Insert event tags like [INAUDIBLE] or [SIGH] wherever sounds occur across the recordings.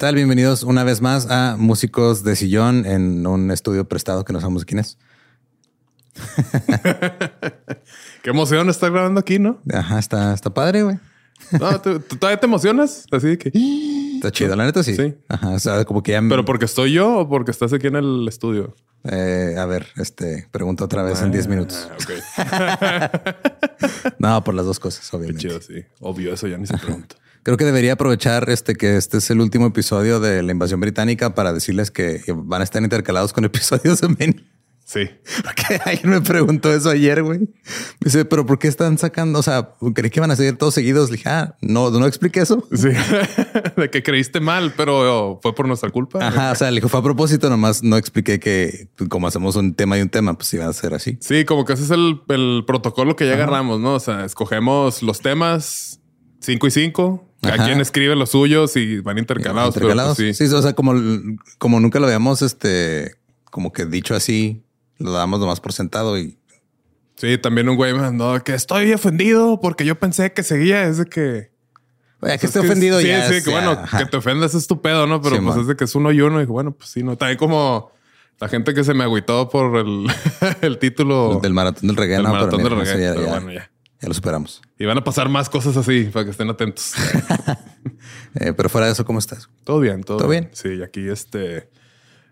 Tal? Bienvenidos una vez más a Músicos de Sillón en un estudio prestado que no sabemos quién es. [LAUGHS] Qué emoción estar grabando aquí, ¿no? Ajá, está, está padre, güey. No, ¿tú, tú todavía te emocionas? Así que... [GASPS] Está chido, la neta sí. Sí. Ajá, o sea, como que ya... ¿Pero porque estoy yo o porque estás aquí en el estudio? Eh, a ver, este, pregunto otra vez en 10 minutos. Ah, ok. [LAUGHS] No, por las dos cosas, Qué obviamente. chido, sí. Obvio, eso ya ni se pregunta. [LAUGHS] Creo que debería aprovechar este que este es el último episodio de la invasión británica para decirles que van a estar intercalados con [LAUGHS] episodios de Men. Sí. [LAUGHS] Porque alguien me preguntó eso ayer, güey. Me dice, pero ¿por qué están sacando? O sea, creí que iban a seguir todos seguidos. Le dije, ah, no, no expliqué eso. Sí. [LAUGHS] de que creíste mal, pero fue por nuestra culpa. Ajá, o sea, le dijo, fue a propósito, nomás no expliqué que como hacemos un tema y un tema, pues iba a ser así. Sí, como que ese es el, el protocolo que ya agarramos, ¿no? O sea, escogemos los temas cinco y cinco. Cada quien escribe los suyos y van intercalados. pero, Intercalados. pues, sí. o sea, como, como nunca lo habíamos, este, como que dicho así, lo damos nomás por sentado y Sí, también un güey me mandó que estoy ofendido porque yo pensé que seguía. Es de que. Oye, que Es esté ofendido sí, ya. Sí, es- que bueno, ajá. que te ofendas es tu pedo, ¿no? Pero Sí, pues man. es de que es uno y uno. Y bueno, pues sí, no. También como la gente que se me agüitó por el, [LAUGHS] el título del maratón del reggae, del no, maratón pero del reggae. ya, Pero ya- bueno, ya. Ya lo superamos. Y van a pasar más cosas así para que estén atentos. [LAUGHS] Eh, pero fuera de eso, ¿cómo estás? todo bien, todo, ¿Todo bien? Sí, y aquí este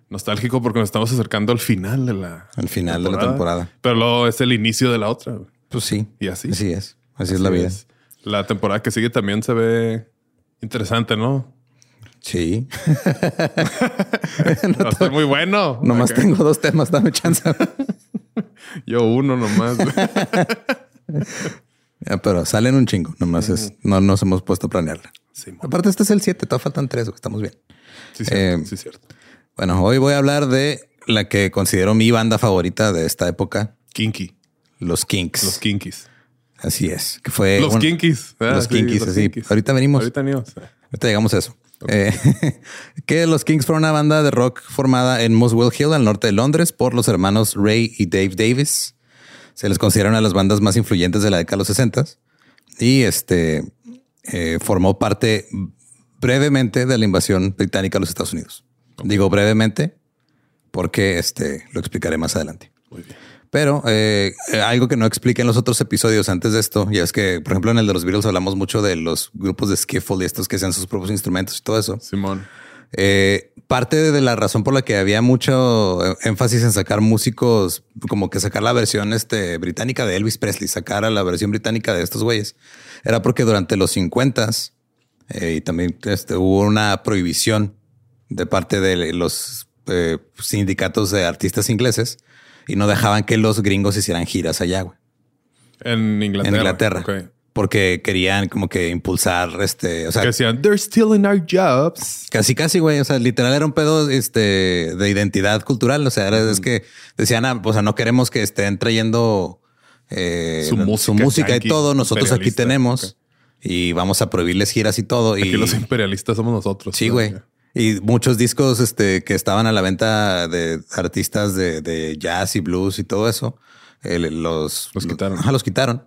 nostálgico porque nos estamos acercando al final de la Al final de la temporada. Pero luego es el inicio de la otra. Pues sí. Y así. Así es. Así, es la vida. es. La temporada que sigue también se ve interesante, ¿no? Sí. [LAUGHS] [LAUGHS] Va a ser muy bueno. Nomás tengo dos temas, dame chance. Yo uno nomás. Pero salen un chingo. Nomás es, no nos hemos puesto a planearla. Sí, Aparte, este es el 7, todavía faltan tres, güey, estamos bien. sí, cierto, Eh, sí, cierto. Bueno, hoy voy a hablar de la que considero mi banda favorita de esta época, Kinky. los Kinks. Los Kinkies. Así es, que fue Los un- Kinkies. Ah, Los sí, Kinkies, los así. Kinkies. Ahorita venimos. Ahorita venimos. Ahorita llegamos a eso. Eh, [LAUGHS] que los Kings fueron una banda de rock formada en Muswell Hill, al norte de Londres, por los hermanos Ray y Dave Davis. Se les considera una de las bandas más influyentes de la década de los 60 y este eh, formó parte brevemente de la invasión británica a los Estados Unidos. Digo brevemente porque este lo explicaré más adelante. Muy bien. Pero eh, algo que no expliqué en los otros episodios antes de esto, y es que, por ejemplo, en el de los Beatles hablamos mucho de los grupos de skiffle y estos que hacen sus propios instrumentos y todo eso. Simón. Eh, parte de la razón por la que había mucho énfasis en sacar músicos, como que sacar la versión este, británica de Elvis Presley, sacar a la versión británica de estos güeyes, era porque durante los 50 eh, y también este, hubo una prohibición de parte de los eh, sindicatos de artistas ingleses y no dejaban que los gringos hicieran giras allá, güey. En Inglaterra. En Inglaterra. Porque querían como que impulsar este, o sea, Que decían, they're stealing our jobs. Casi, casi, güey. O sea, literal era un pedo este, de identidad cultural. O sea, era, es que decían, ah, o sea, no queremos que estén trayendo eh, Su música y todo. Nosotros aquí tenemos y vamos a prohibirles giras y todo. Aquí y los imperialistas somos nosotros. sí, güey. Y muchos discos este, que estaban a la venta de artistas de, de jazz y blues y todo eso, eh, los, Los quitaron. Ajá, [LAUGHS] los quitaron.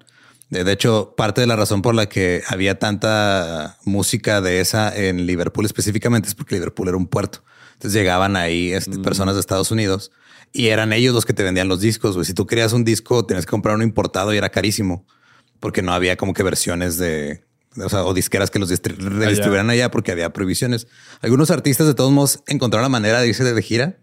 De hecho, parte de la razón por la que había tanta música de esa en Liverpool específicamente es porque Liverpool era un puerto. Entonces llegaban ahí este, Mm. personas de Estados Unidos y eran ellos los que te vendían los discos. Si tú querías un disco, tenías que comprar uno importado y era carísimo porque no había como que versiones de, o sea, o disqueras que los distri- distribuyeran allá porque había prohibiciones. Algunos artistas de todos modos encontraron la manera de irse de gira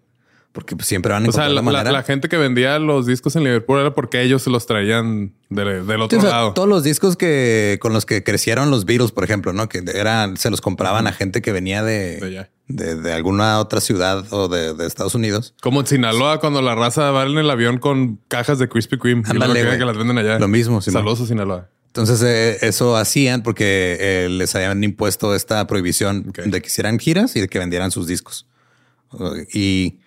porque pues, siempre van a O sea, encontrar la, la manera. la- la gente que vendía los discos en Liverpool era porque ellos se los traían de- del Sí, otro o sea, lado. todos los discos que con los que crecieron los Beatles, por ejemplo, no que eran, se los compraban a gente que venía de, De alguna otra ciudad o de, de Estados Unidos. Como en Sinaloa, cuando la raza va en el avión con cajas de Krispy Kreme. y Ándale, luego quieren güey. que las venden allá. Lo mismo, Simón. Saludos a Sinaloa. Entonces eh, eso hacían porque eh, les habían impuesto esta prohibición de que hicieran giras y de que vendieran sus discos. Y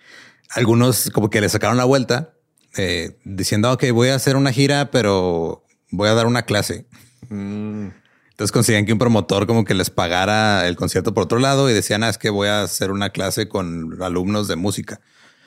algunos como que le sacaron la vuelta eh, diciendo, ok, voy a hacer una gira, pero voy a dar una clase. Entonces conseguían que un promotor como que les pagara el concierto por otro lado y decían, ah, es que voy a hacer una clase con alumnos de música.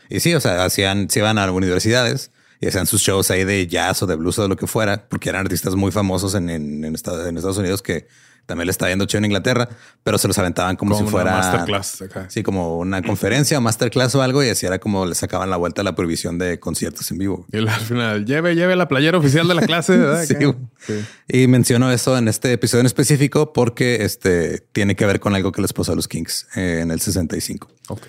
Y sí, o sea, hacían, se iban a universidades y hacían sus shows ahí de jazz o de blues o de lo que fuera, porque eran artistas muy famosos en, en, en Estados, en Estados Unidos que también le está yendo chido en Inglaterra, pero se los aventaban como, Como si una fuera masterclass acá. Sí, como una conferencia o masterclass o algo y así era como le sacaban la vuelta a la prohibición de conciertos en vivo. Y al final, lleve, lleve la playera oficial de la clase. [LAUGHS] ¿verdad? Sí. Y menciono eso en este episodio en específico porque este tiene que ver con algo que les pasó a los Kings eh, en el 65. Ok.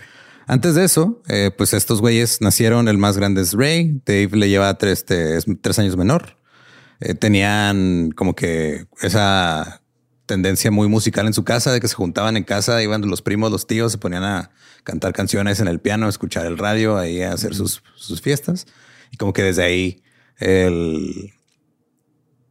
Antes de eso, eh, pues estos güeyes nacieron, el más grande es Ray, Dave le lleva tres, este, es tres años menor. Eh, tenían como que esa tendencia muy musical en su casa, de que se juntaban en casa, iban los primos, los tíos, se ponían a cantar canciones en el piano, a escuchar el radio, ahí a hacer sus, sus fiestas. Y como que desde ahí el,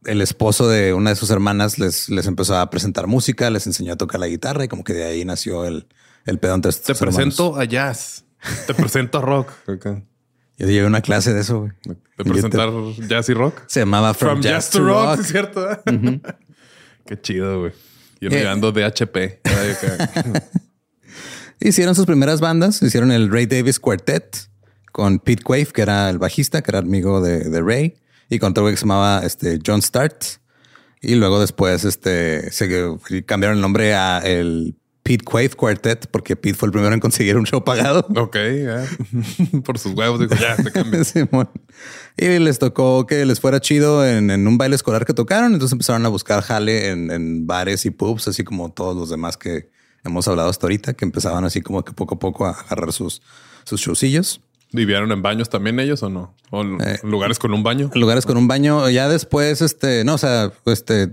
el esposo de una de sus hermanas les, les empezó a presentar música, les enseñó a tocar la guitarra y como que de ahí nació el, el pedo entre Te hermanos. presento a jazz. Te [LAUGHS] presento a rock. Yo llevé una clase de eso, güey. De presentar jazz y rock. Se llamaba From, Jazz, to Rock. ¿sí es cierto. Qué chido, güey. Yo llegando de HP. Ay, acá. [LAUGHS] Hicieron sus primeras bandas. Hicieron el Ray Davis Quartet con Pete Quaife, que era el bajista, que era amigo de, de Ray, y con otro güey que se llamaba este, John Start. Y luego después este, se cambiaron el nombre a el Pete Quaife Quartet porque Pete fue el primero en conseguir un show pagado. [LAUGHS] ok. Por sus huevos, dijo, ya, se cambia. [LAUGHS] Simón. Y les tocó que les fuera chido en, en un baile escolar que tocaron. Entonces empezaron a buscar jale en, en bares y pubs, así como todos los demás que hemos hablado hasta ahorita, que empezaban así como que poco a poco a agarrar sus, sus showcillos. ¿Vivieron en baños también ellos o no? ¿O Eh, lugares con un baño? Lugares con un baño. Ya después, este, no, o sea, este,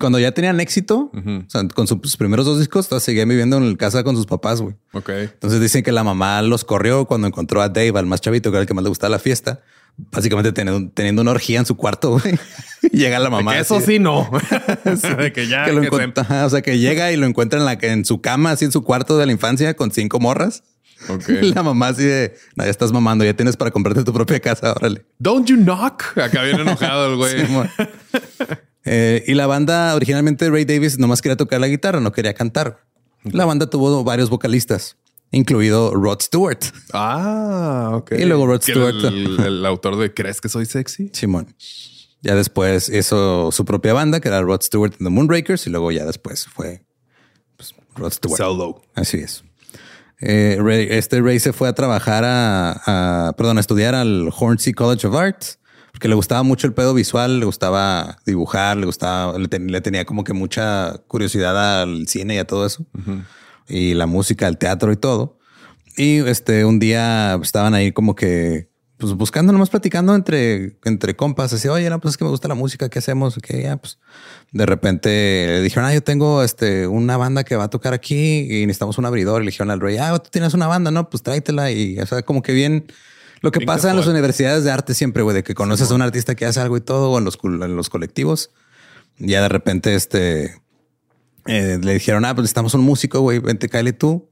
cuando ya tenían éxito, o sea, con sus primeros dos discos, seguían viviendo en casa con sus papás, güey. Ok. Entonces dicen que la mamá los corrió cuando encontró a Dave, al más chavito, que era el que más le gustaba la fiesta. Básicamente teniendo, teniendo una orgía en su cuarto, güey. [LAUGHS] Y Llega la mamá. Que eso así- sí no. [LAUGHS] [LAUGHS] de que ya. que lo que se- o sea, que llega y lo encuentra en la en su cama, así en su cuarto de la infancia con cinco morras. Ok. Y [LAUGHS] la mamá así de, no, ya estás mamando, ya tienes para comprarte tu propia casa, órale. Don't you knock. Acá viene [LAUGHS] enojado el güey. Eh, y la banda originalmente Ray Davis nomás quería tocar la guitarra, no quería cantar. La banda tuvo varios vocalistas, incluido Rod Stewart. ah, ok. Y luego Rod Stewart. El, el autor de ¿Crees que soy sexy? Simón. Ya después hizo su propia banda, que era Rod Stewart and the Moonrakers, y luego ya después fue pues, Rod Stewart. Solo. Así es. Eh, Ray- este Ray se fue a trabajar a, a- perdón, a estudiar al Hornsey College of Arts, porque le gustaba mucho el pedo visual, le gustaba dibujar, le gustaba, le, ten- le tenía como que mucha curiosidad al cine y a todo eso. Y la música, el teatro y todo. Y este, un día estaban ahí como que pues buscando, nomás platicando entre, entre compas, así, oye, no, pues es que me gusta la música, ¿qué hacemos? Que ya, pues de repente le dijeron, ah, yo tengo este, una banda que va a tocar aquí y necesitamos un abridor. Y le dijeron al rey, ah, tú tienes una banda, no, pues tráetela. Y o sea, como que bien lo que pasa en las universidades de arte siempre, güey, de que conoces a un artista que hace algo y todo, o en los, en los colectivos. Ya de repente, este eh, le dijeron, ah, pues necesitamos un músico, güey, vente, cállate tú.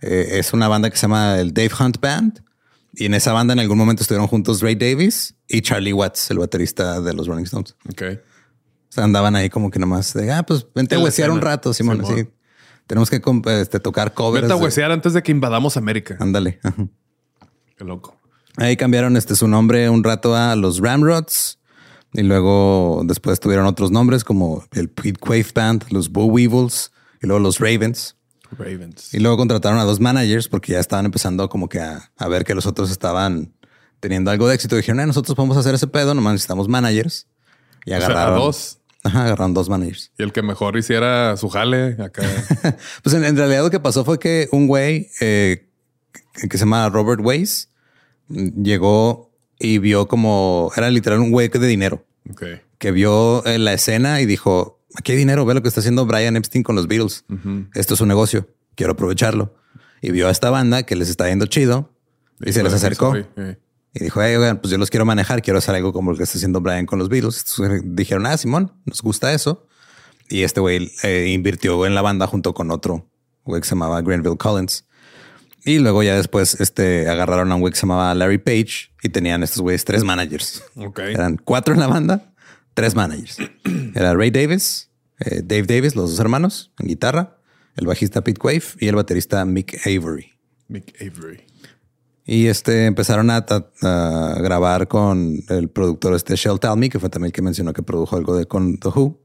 Eh, es una banda que se llama el Dave Hunt Band. Y en esa banda en algún momento estuvieron juntos Ray Davis y Charlie Watts, el baterista de los Rolling Stones. Ok. O sea, andaban ahí como que nomás de, ah, pues vente a huesear un rato, Simón. Sí, Tenemos que este, tocar covers. Vente a huesear antes de que invadamos América. Ándale. [LAUGHS] Qué loco. Ahí cambiaron este su nombre un rato a los Ramrods. Y luego después tuvieron otros nombres como el Pete Quaife Band, los Bow Weevils y luego los Ravens. Ravens. Y luego contrataron a dos managers porque ya estaban empezando como que a, ver que los otros estaban teniendo algo de éxito. Dijeron, nosotros podemos hacer ese pedo, nomás necesitamos managers. Y agarraron dos. Ajá, agarraron dos managers. Y el que mejor hiciera su jale acá. [LAUGHS] pues en, realidad lo que pasó fue que un güey eh, que se llama Robert Weiss llegó y vio como era literal un güey de dinero. Que vio en la escena y dijo, aquí hay dinero, ve lo que está haciendo Brian Epstein con los Beatles. Esto es un negocio, quiero aprovecharlo. Y vio a esta banda que les está yendo chido y, se les acercó. Y dijo, pues yo los quiero manejar, quiero hacer algo como lo que está haciendo Brian con los Beatles. dijeron, ah, Simón, nos gusta eso. Y este güey eh, invirtió en la banda junto con otro güey que se llamaba Granville Collins. Y luego ya después este, agarraron a un güey que se llamaba Larry Page y tenían estos güeyes tres managers. Eran cuatro en la banda, tres managers. [CLEARS THROAT] Era Ray Davis, eh, Dave Davis, los dos hermanos, en guitarra, el bajista Pete Quaife y el baterista Mick Avery. Mick Avery. Y este empezaron a, grabar con el productor este Shell Talmy, que fue también el que mencionó que produjo algo de con The Who,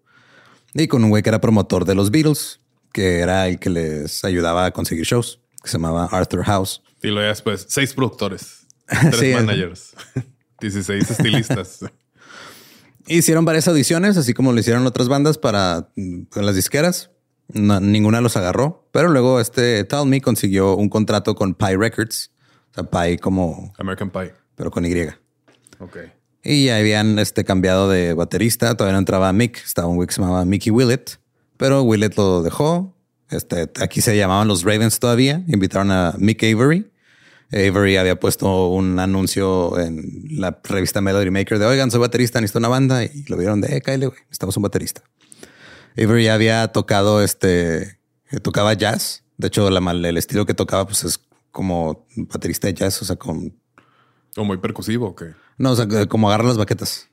y con un güey que era promotor de los Beatles, que era el que les ayudaba a conseguir shows, que se llamaba Arthur House. Y luego después, seis productores, [LAUGHS] tres managers, [LAUGHS] 16 estilistas. [LAUGHS] Hicieron varias audiciones, así como lo hicieron otras bandas para mm, las disqueras. ninguna los agarró, pero luego este Tell Me consiguió un contrato con Pie Records. O sea, Pie como American Pie, pero con Y. Ok. Y ya habían este, cambiado de baterista. Todavía no entraba Mick. Estaba un güey que se llamaba Mickey Willett, pero Willett lo dejó. Este, aquí se llamaban los Ravens todavía. Invitaron a Mick Avery Avery había puesto un anuncio en la revista Melody Maker de oigan, soy baterista, necesito una banda y lo vieron de eh, Kyle, güey, necesitamos un baterista. Avery había tocado este, eh, tocaba jazz. De hecho, la, el estilo que tocaba, pues es como baterista de jazz, o sea, con. ¿O muy percusivo o qué? No, o sea, como agarra las baquetas.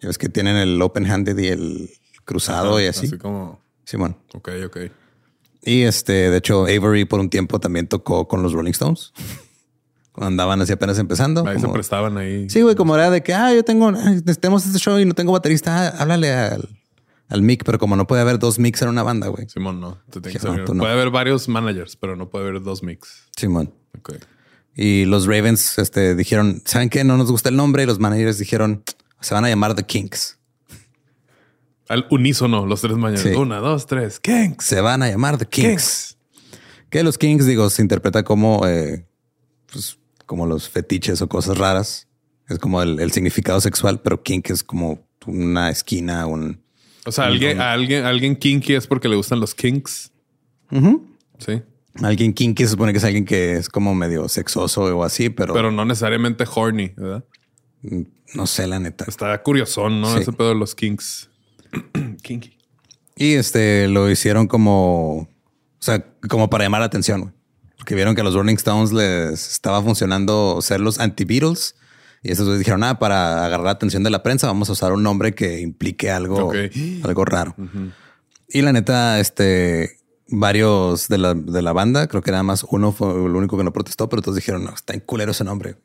Ya ves que tienen el open handed y el cruzado y así. Así como. Simón. Ok, ok. Y este, de hecho, Avery por un tiempo también tocó con los Rolling Stones andaban así apenas empezando. Ahí se prestaban ahí. Sí, güey, como era de que, ah, yo tengo, necesitamos este show y no tengo baterista, ah, háblale al, al mic, pero como no puede haber dos mix en una banda, güey. Simón, no. puede haber varios managers, pero no puede haber dos mix. Simón. Ok. Y los Ravens este, dijeron, ¿saben qué? No nos gusta el nombre. Y los managers dijeron, se van a llamar The Kinks. Al unísono, los tres managers. Una, dos, tres. Kinks. Se van a llamar The Kinks. Que los Kinks, digo, se interpreta como eh, pues, como los fetiches o cosas raras. Es como el, significado sexual, pero kink es como una esquina, un... O sea, alguien, alguien, alguien kinky es porque le gustan los kinks. Sí. Alguien kinky se supone que es alguien que es como medio sexoso o así, pero... Pero no necesariamente horny, ¿verdad? Mm, no sé, la neta. Está curiosón, ¿no? Ese pedo de los kinks. [CLEARS THROAT] kinky. Y este lo hicieron como... O sea, como para llamar la atención, porque vieron que a los Rolling Stones les estaba funcionando ser los anti-Beatles. Y esos dijeron, ah, para agarrar la atención de la prensa, vamos a usar un nombre que implique algo, algo raro. Y la neta, este, varios de la, de la banda, creo que nada más uno fue el único que no protestó, pero todos dijeron, no, está en culero ese nombre.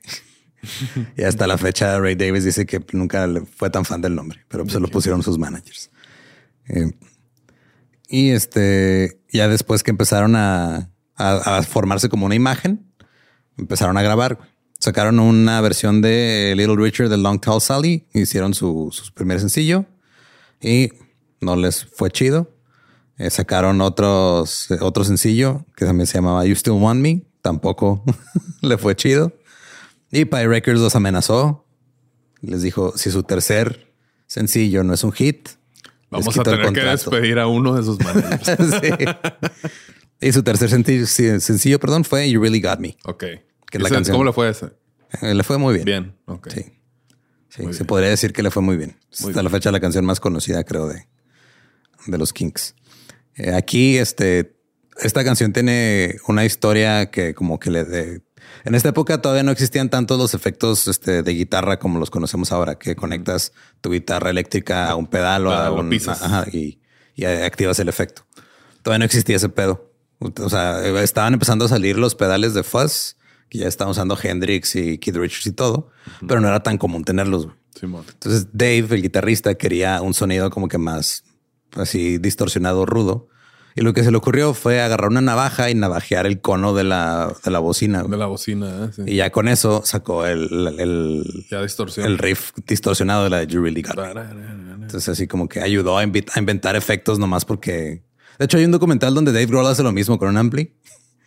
[LAUGHS] y hasta la fecha, Ray Davis dice que nunca fue tan fan del nombre, pero pues se lo pusieron sus managers. Eh, y este, ya después que empezaron a, a, formarse como una imagen. Empezaron a grabar. Sacaron una versión de Little Richard de Long Tall Sally. Hicieron su, primer sencillo y no les fue chido. Eh, sacaron otros, otro sencillo que también se llamaba You Still Want Me. tampoco [LAUGHS] le fue chido. Y Pie Records los amenazó. Les dijo, si su tercer sencillo no es un hit, vamos a tener que despedir a uno de sus managers. [LAUGHS] Y su tercer sencillo, sencillo, perdón, fue You Really Got Me. Ok. ¿Cómo le fue ese? Eh, le fue muy bien. Bien, ok. Sí. Sí, se podría decir que le fue muy bien. Hasta la fecha la canción más conocida, creo, de, de los Kinks. Eh, aquí, este, esta canción tiene una historia que como que le de, en esta época todavía no existían tantos los efectos este, de guitarra como los conocemos ahora, que conectas tu guitarra eléctrica a un pedal o a un ajá, y, y, activas el efecto. Todavía no existía ese pedo. O sea, estaban empezando a salir los pedales de fuzz que ya estaban usando Hendrix y Keith Richards y todo, pero no era tan común tenerlos. Entonces Dave, el guitarrista, quería un sonido como que más así distorsionado, rudo. Y lo que se le ocurrió fue agarrar una navaja y navajear el cono de la, de la bocina. De la bocina, ¿eh? Y ya con eso sacó el, el, el riff distorsionado de la de You Really Got Entonces así como que ayudó a, a, inventar efectos nomás porque... De hecho hay un documental donde Dave Grohl hace lo mismo con un ampli.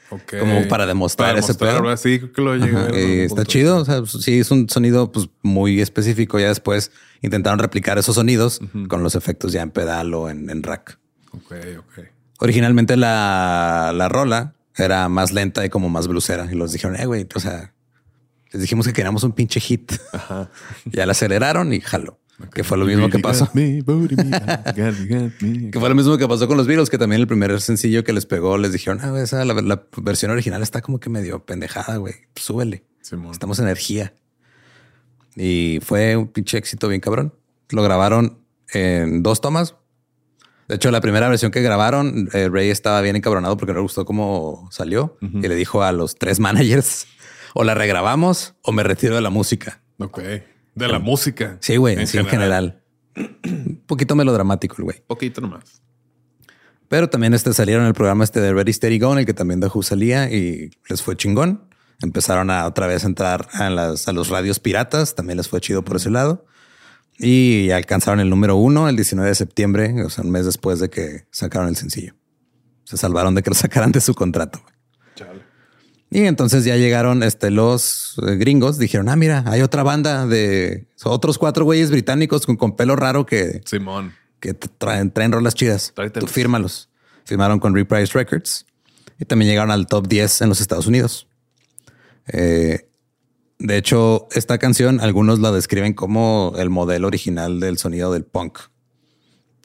Como para demostrar, ese pedo. Sí, que lo llegué Está chido. O sea, sí, es un sonido pues, muy específico. Ya después intentaron replicar esos sonidos con los efectos ya en pedal o en, rack. Ok, ok. Originalmente la, la rola era más lenta y como más blusera. Y los dijeron, eh, güey, o sea, les dijimos que queríamos un pinche hit. [LAUGHS] ya la aceleraron y Que fue lo mismo que pasó. que fue lo mismo que pasó con los Beatles, que también el primer sencillo que les pegó les dijeron, ah, esa, la, versión original está como que medio pendejada, güey. Súbele. Estamos energía. Y fue un pinche éxito bien cabrón. Lo grabaron en dos tomas. De hecho, la primera versión que grabaron, eh, Ray estaba bien encabronado porque no le gustó cómo salió y le dijo a los tres [LAUGHS] managers o la regrabamos o me retiro de la música. Ok. De la música. Sí, güey, en, sí, en general. Un poquito melodramático el güey. Poquito nomás. Pero también este salieron el programa este de Ready Steady Go, en el que también Dahu salía y les fue chingón. Empezaron a otra vez a entrar a, las, a los radios piratas. También les fue chido por ese lado. Y alcanzaron el número uno el 19 de septiembre, o sea, un mes después de que sacaron el sencillo. Se salvaron de que lo sacaran de su contrato. Y entonces ya llegaron este, los eh, gringos, dijeron, ah, mira, hay otra banda de otros cuatro güeyes británicos con, con pelo raro que, Simón. que traen, traen rolas chidas. Tú fírmalos. Firmaron con Reprise Records y también llegaron al top 10 en los Estados Unidos. Eh, de hecho, esta canción algunos la describen como el modelo original del sonido del punk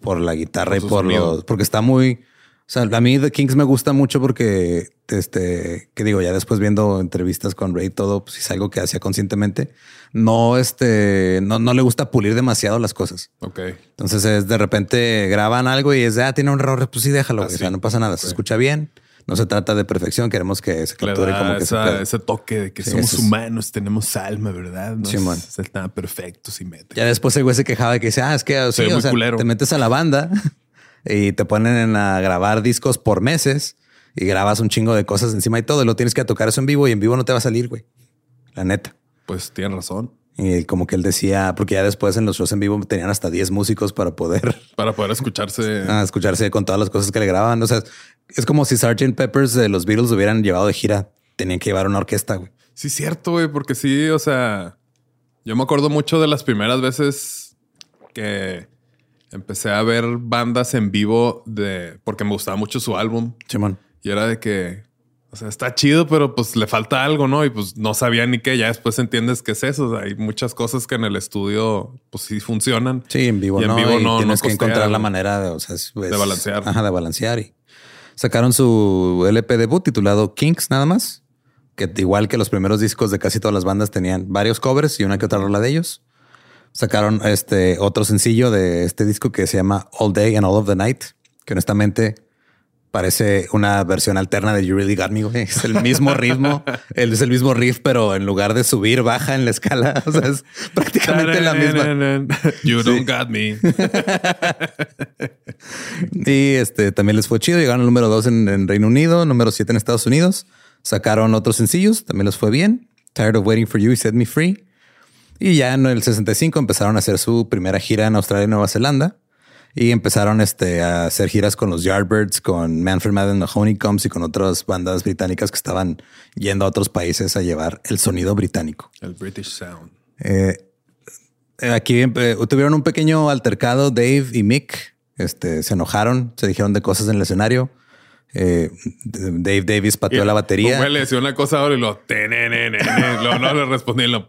por la guitarra y por los, porque está muy, o sea, a mí The Kings me gusta mucho porque, este, que digo, ya después viendo entrevistas con Ray y todo, pues es algo que hacía conscientemente. No, este, no, no le gusta pulir demasiado las cosas. Ok. Entonces es de repente graban algo y es, ah, tiene un error, pues sí, déjalo. O sea, no pasa nada, se escucha bien. No se trata de perfección, queremos que se capture como que esa, ese toque de que somos humanos, tenemos alma, ¿verdad? No sí, es, es perfecto, simétrico. Ya después el güey se quejaba de que dice, ah, es que o sea, te metes a la banda [LAUGHS] y te ponen a grabar discos por meses y grabas un chingo de cosas encima y todo y lo tienes que tocar eso en vivo y en vivo no te va a salir, güey. La neta. Pues tiene razón. Y como que él decía, porque ya después en los shows en vivo tenían hasta 10 músicos para poder... [LAUGHS] Para poder escucharse. Ah, escucharse con todas las cosas que le grababan. O sea, es como si Sgt. Peppers de los Beatles hubieran llevado de gira. Tenían que llevar una orquesta, güey. Sí, cierto, güey, porque sí, o sea, yo me acuerdo mucho de las primeras veces que empecé a ver bandas en vivo de porque me gustaba mucho su álbum. Chimón. Y era de que, o sea, está chido, pero pues le falta algo, ¿no? Y pues no sabía ni qué. Ya después entiendes qué es eso. hay muchas cosas que en el estudio, pues sí funcionan. Sí, en vivo y en vivo no. Tienes que encontrar la manera de, o sea, de balancear. Ajá, de balancear. Y sacaron su LP debut titulado Kinks, nada más. Que igual que los primeros discos de casi todas las bandas tenían varios covers y una que otra rola de ellos sacaron este otro sencillo de este disco que se llama All Day and All of the Night, que honestamente parece una versión alterna de You Really Got Me. Es el mismo [LAUGHS] ritmo, es el mismo riff, pero en lugar de subir, baja en la escala. [LAUGHS] O sea, es prácticamente la misma. [LAUGHS] You don't got me. y este también les fue chido. Llegaron al número dos en, en Reino Unido, número siete en Estados Unidos. Sacaron otros sencillos, también les fue bien. Tired of Waiting for You y Set Me Free. Y ya en el 65 empezaron a hacer su primera gira en Australia y Nueva Zelanda. Y empezaron este, a hacer giras con los Yardbirds, con Manfred Madden, the Honeycombs y con otras bandas británicas que estaban yendo a otros países a llevar el sonido británico. El British Sound. Eh, aquí eh, tuvieron un pequeño altercado Dave y Mick. Este, se enojaron, se dijeron de cosas en el escenario. Eh, Dave Davis pateó la batería. Como él le decía una cosa ahora y lo, lo no le respondí lo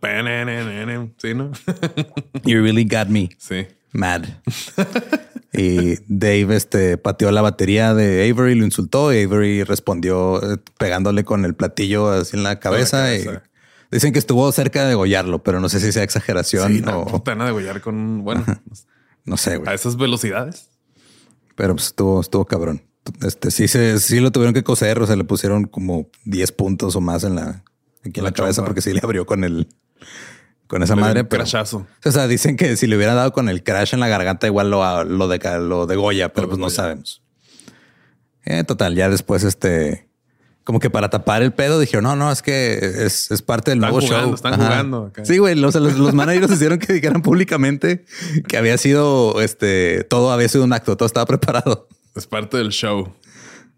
sí, ¿no? [LAUGHS] you really got me. Sí. Mad. [LAUGHS] y Dave este, pateó la batería de Avery, lo insultó y Avery respondió eh, pegándole con el platillo así en la cabeza. Y dicen que estuvo cerca de degollarlo, pero no sé si sea exageración sí, no, o... Puta, degollar con, bueno, no sé, güey. A esas velocidades. Pero pues estuvo, estuvo cabrón este sí se sí lo tuvieron que coser, o sea, le pusieron como 10 puntos o más en la aquí en la, cabeza porque sí le abrió con el con esa madre, pero O sea, dicen que si le hubiera dado con el crash en la garganta igual lo lo de lo de Goya, pero pues no sabemos. Eh, total, ya después este como que para tapar el pedo dijeron, no, no, es que es, es parte del nuevo show. Están jugando. Sí, güey, los, los, managers [LAUGHS] hicieron que dijeran públicamente que había sido, este, todo había sido un acto, todo estaba preparado. Es parte del show.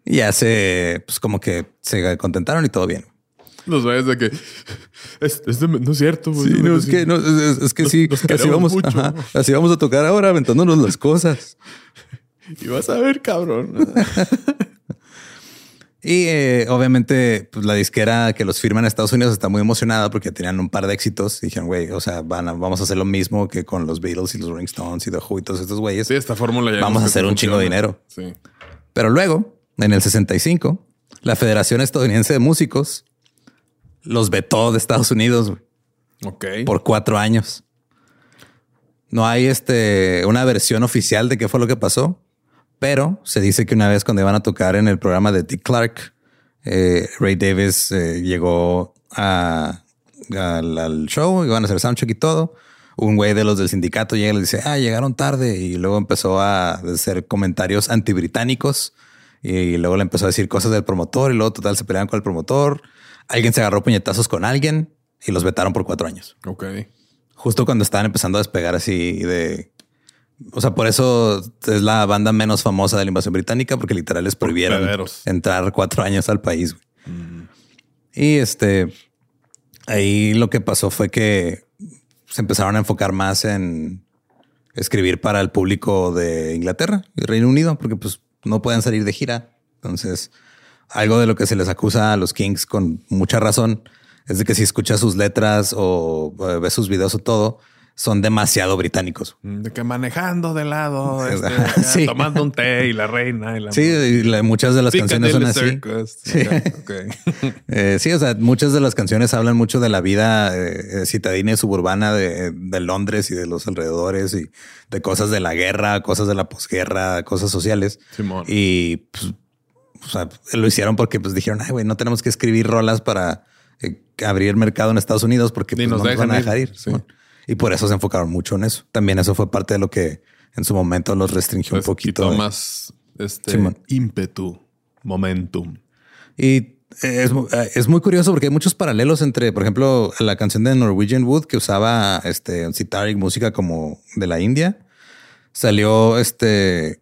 Y ya se, pues como que se contentaron y todo bien. Los vayas de que es, no es cierto. Sí, no, es, que, no, es, que sí, así vamos, así vamos a tocar ahora, aventándonos las cosas. [LAUGHS] Y vas a ver, cabrón. [LAUGHS] y eh, obviamente, pues la disquera que los firma en Estados Unidos está muy emocionada porque tenían un par de éxitos. Y dijeron, güey, o sea, van a, vamos a hacer lo mismo que con los Beatles y los Rolling Stones y The Who y todos estos güeyes. Sí, esta fórmula ya Vamos a hacer un chingo de dinero. Sí. Pero luego, en el 65, la Federación Estadounidense de Músicos los vetó de Estados Unidos. Ok. Por cuatro años. No hay este, una versión oficial de qué fue lo que pasó, pero se dice que una vez cuando iban a tocar en el programa de Dick Clark, eh, Ray Davis eh, llegó al, show, iban a hacer soundcheck y todo. Un güey de los del sindicato llega y le dice, ah, llegaron tarde. Y luego empezó a hacer comentarios antibritánicos. Y luego le empezó a decir cosas del promotor. Y luego total se pelearon con el promotor. Alguien se agarró puñetazos con alguien y los vetaron por cuatro años. Ok. Justo cuando estaban empezando a despegar así de o sea, por eso es la banda menos famosa de la invasión británica, porque literal les prohibieron entrar cuatro años al país. Y este, ahí lo que pasó fue que se empezaron a enfocar más en escribir para el público de Inglaterra y Reino Unido, porque pues no pueden salir de gira. Entonces, algo de lo que se les acusa a los Kings con mucha razón es de que si escuchas sus letras o ves sus videos o todo, son demasiado británicos. Mm, de que manejando de lado, [LAUGHS] este, tomando un té y la reina. Y la sí, muchas de las canciones son así. Sí. [LAUGHS] Eh, sí. o sea, muchas de las canciones hablan mucho de la vida eh, eh, citadina y suburbana de, Londres y de los alrededores y de cosas de la guerra, cosas de la posguerra, cosas sociales. Y pues, o sea, lo hicieron porque pues dijeron, ay, güey, no tenemos que escribir rolas para abrir el mercado en Estados Unidos porque pues, no nos van a dejar ir. Y por eso se enfocaron mucho en eso. También eso fue parte de lo que en su momento los restringió un poquito. más este ímpetu, momentum. Y es, es, muy curioso porque hay muchos paralelos entre, por ejemplo, la canción de Norwegian Wood que usaba este citar y música como de la India. Salió este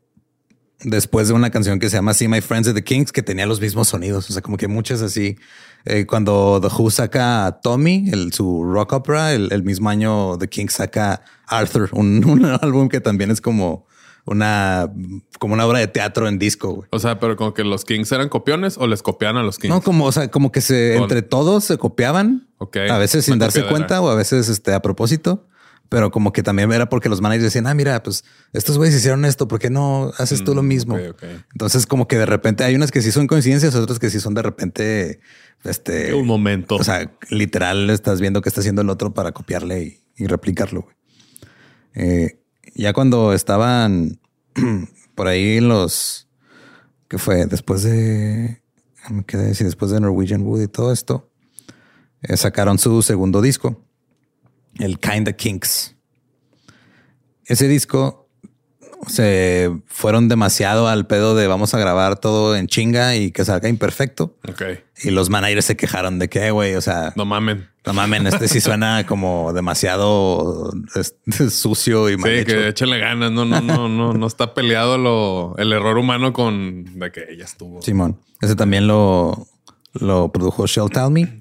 después de una canción que se llama See My Friends of the Kings que tenía los mismos sonidos. O sea, como que muchas así eh, cuando The Who saca a Tommy, el, su rock opera, el, mismo año The King saca Arthur, [LAUGHS] un, álbum que también es como una, como una obra de teatro en disco. O sea, pero como que los Kings eran copiones o les copiaban a los Kings. No, como, o sea, como que se, entre todos se copiaban. A veces sin darse cuenta o a veces este, a propósito pero como que también era porque los managers decían, ah, mira, pues estos güeyes hicieron esto, ¿por qué no haces tú lo mm, mismo? Entonces, como que de repente hay unas que sí son coincidencias, otras que sí son de repente este un momento. O sea, literal estás viendo que está haciendo el otro para copiarle y, replicarlo. Eh, ya cuando estaban [CLEARS THROAT] por ahí los que fue después de me quedé decir después de Norwegian Wood y todo esto, eh, sacaron su segundo disco, el Kinda Kinks. Ese disco se fueron demasiado al pedo de vamos a grabar todo en chinga y que salga imperfecto. Ok. Y los managers se quejaron de que, güey, o sea, No mamen. no mamen, este sí suena [LAUGHS] como demasiado [LAUGHS] sucio y mal Sí, hecho. que échenle ganas. No, no, no, no, no está peleado lo, el error humano con de que ella estuvo. Simón. Ese también lo, lo produjo Shell Tell Me.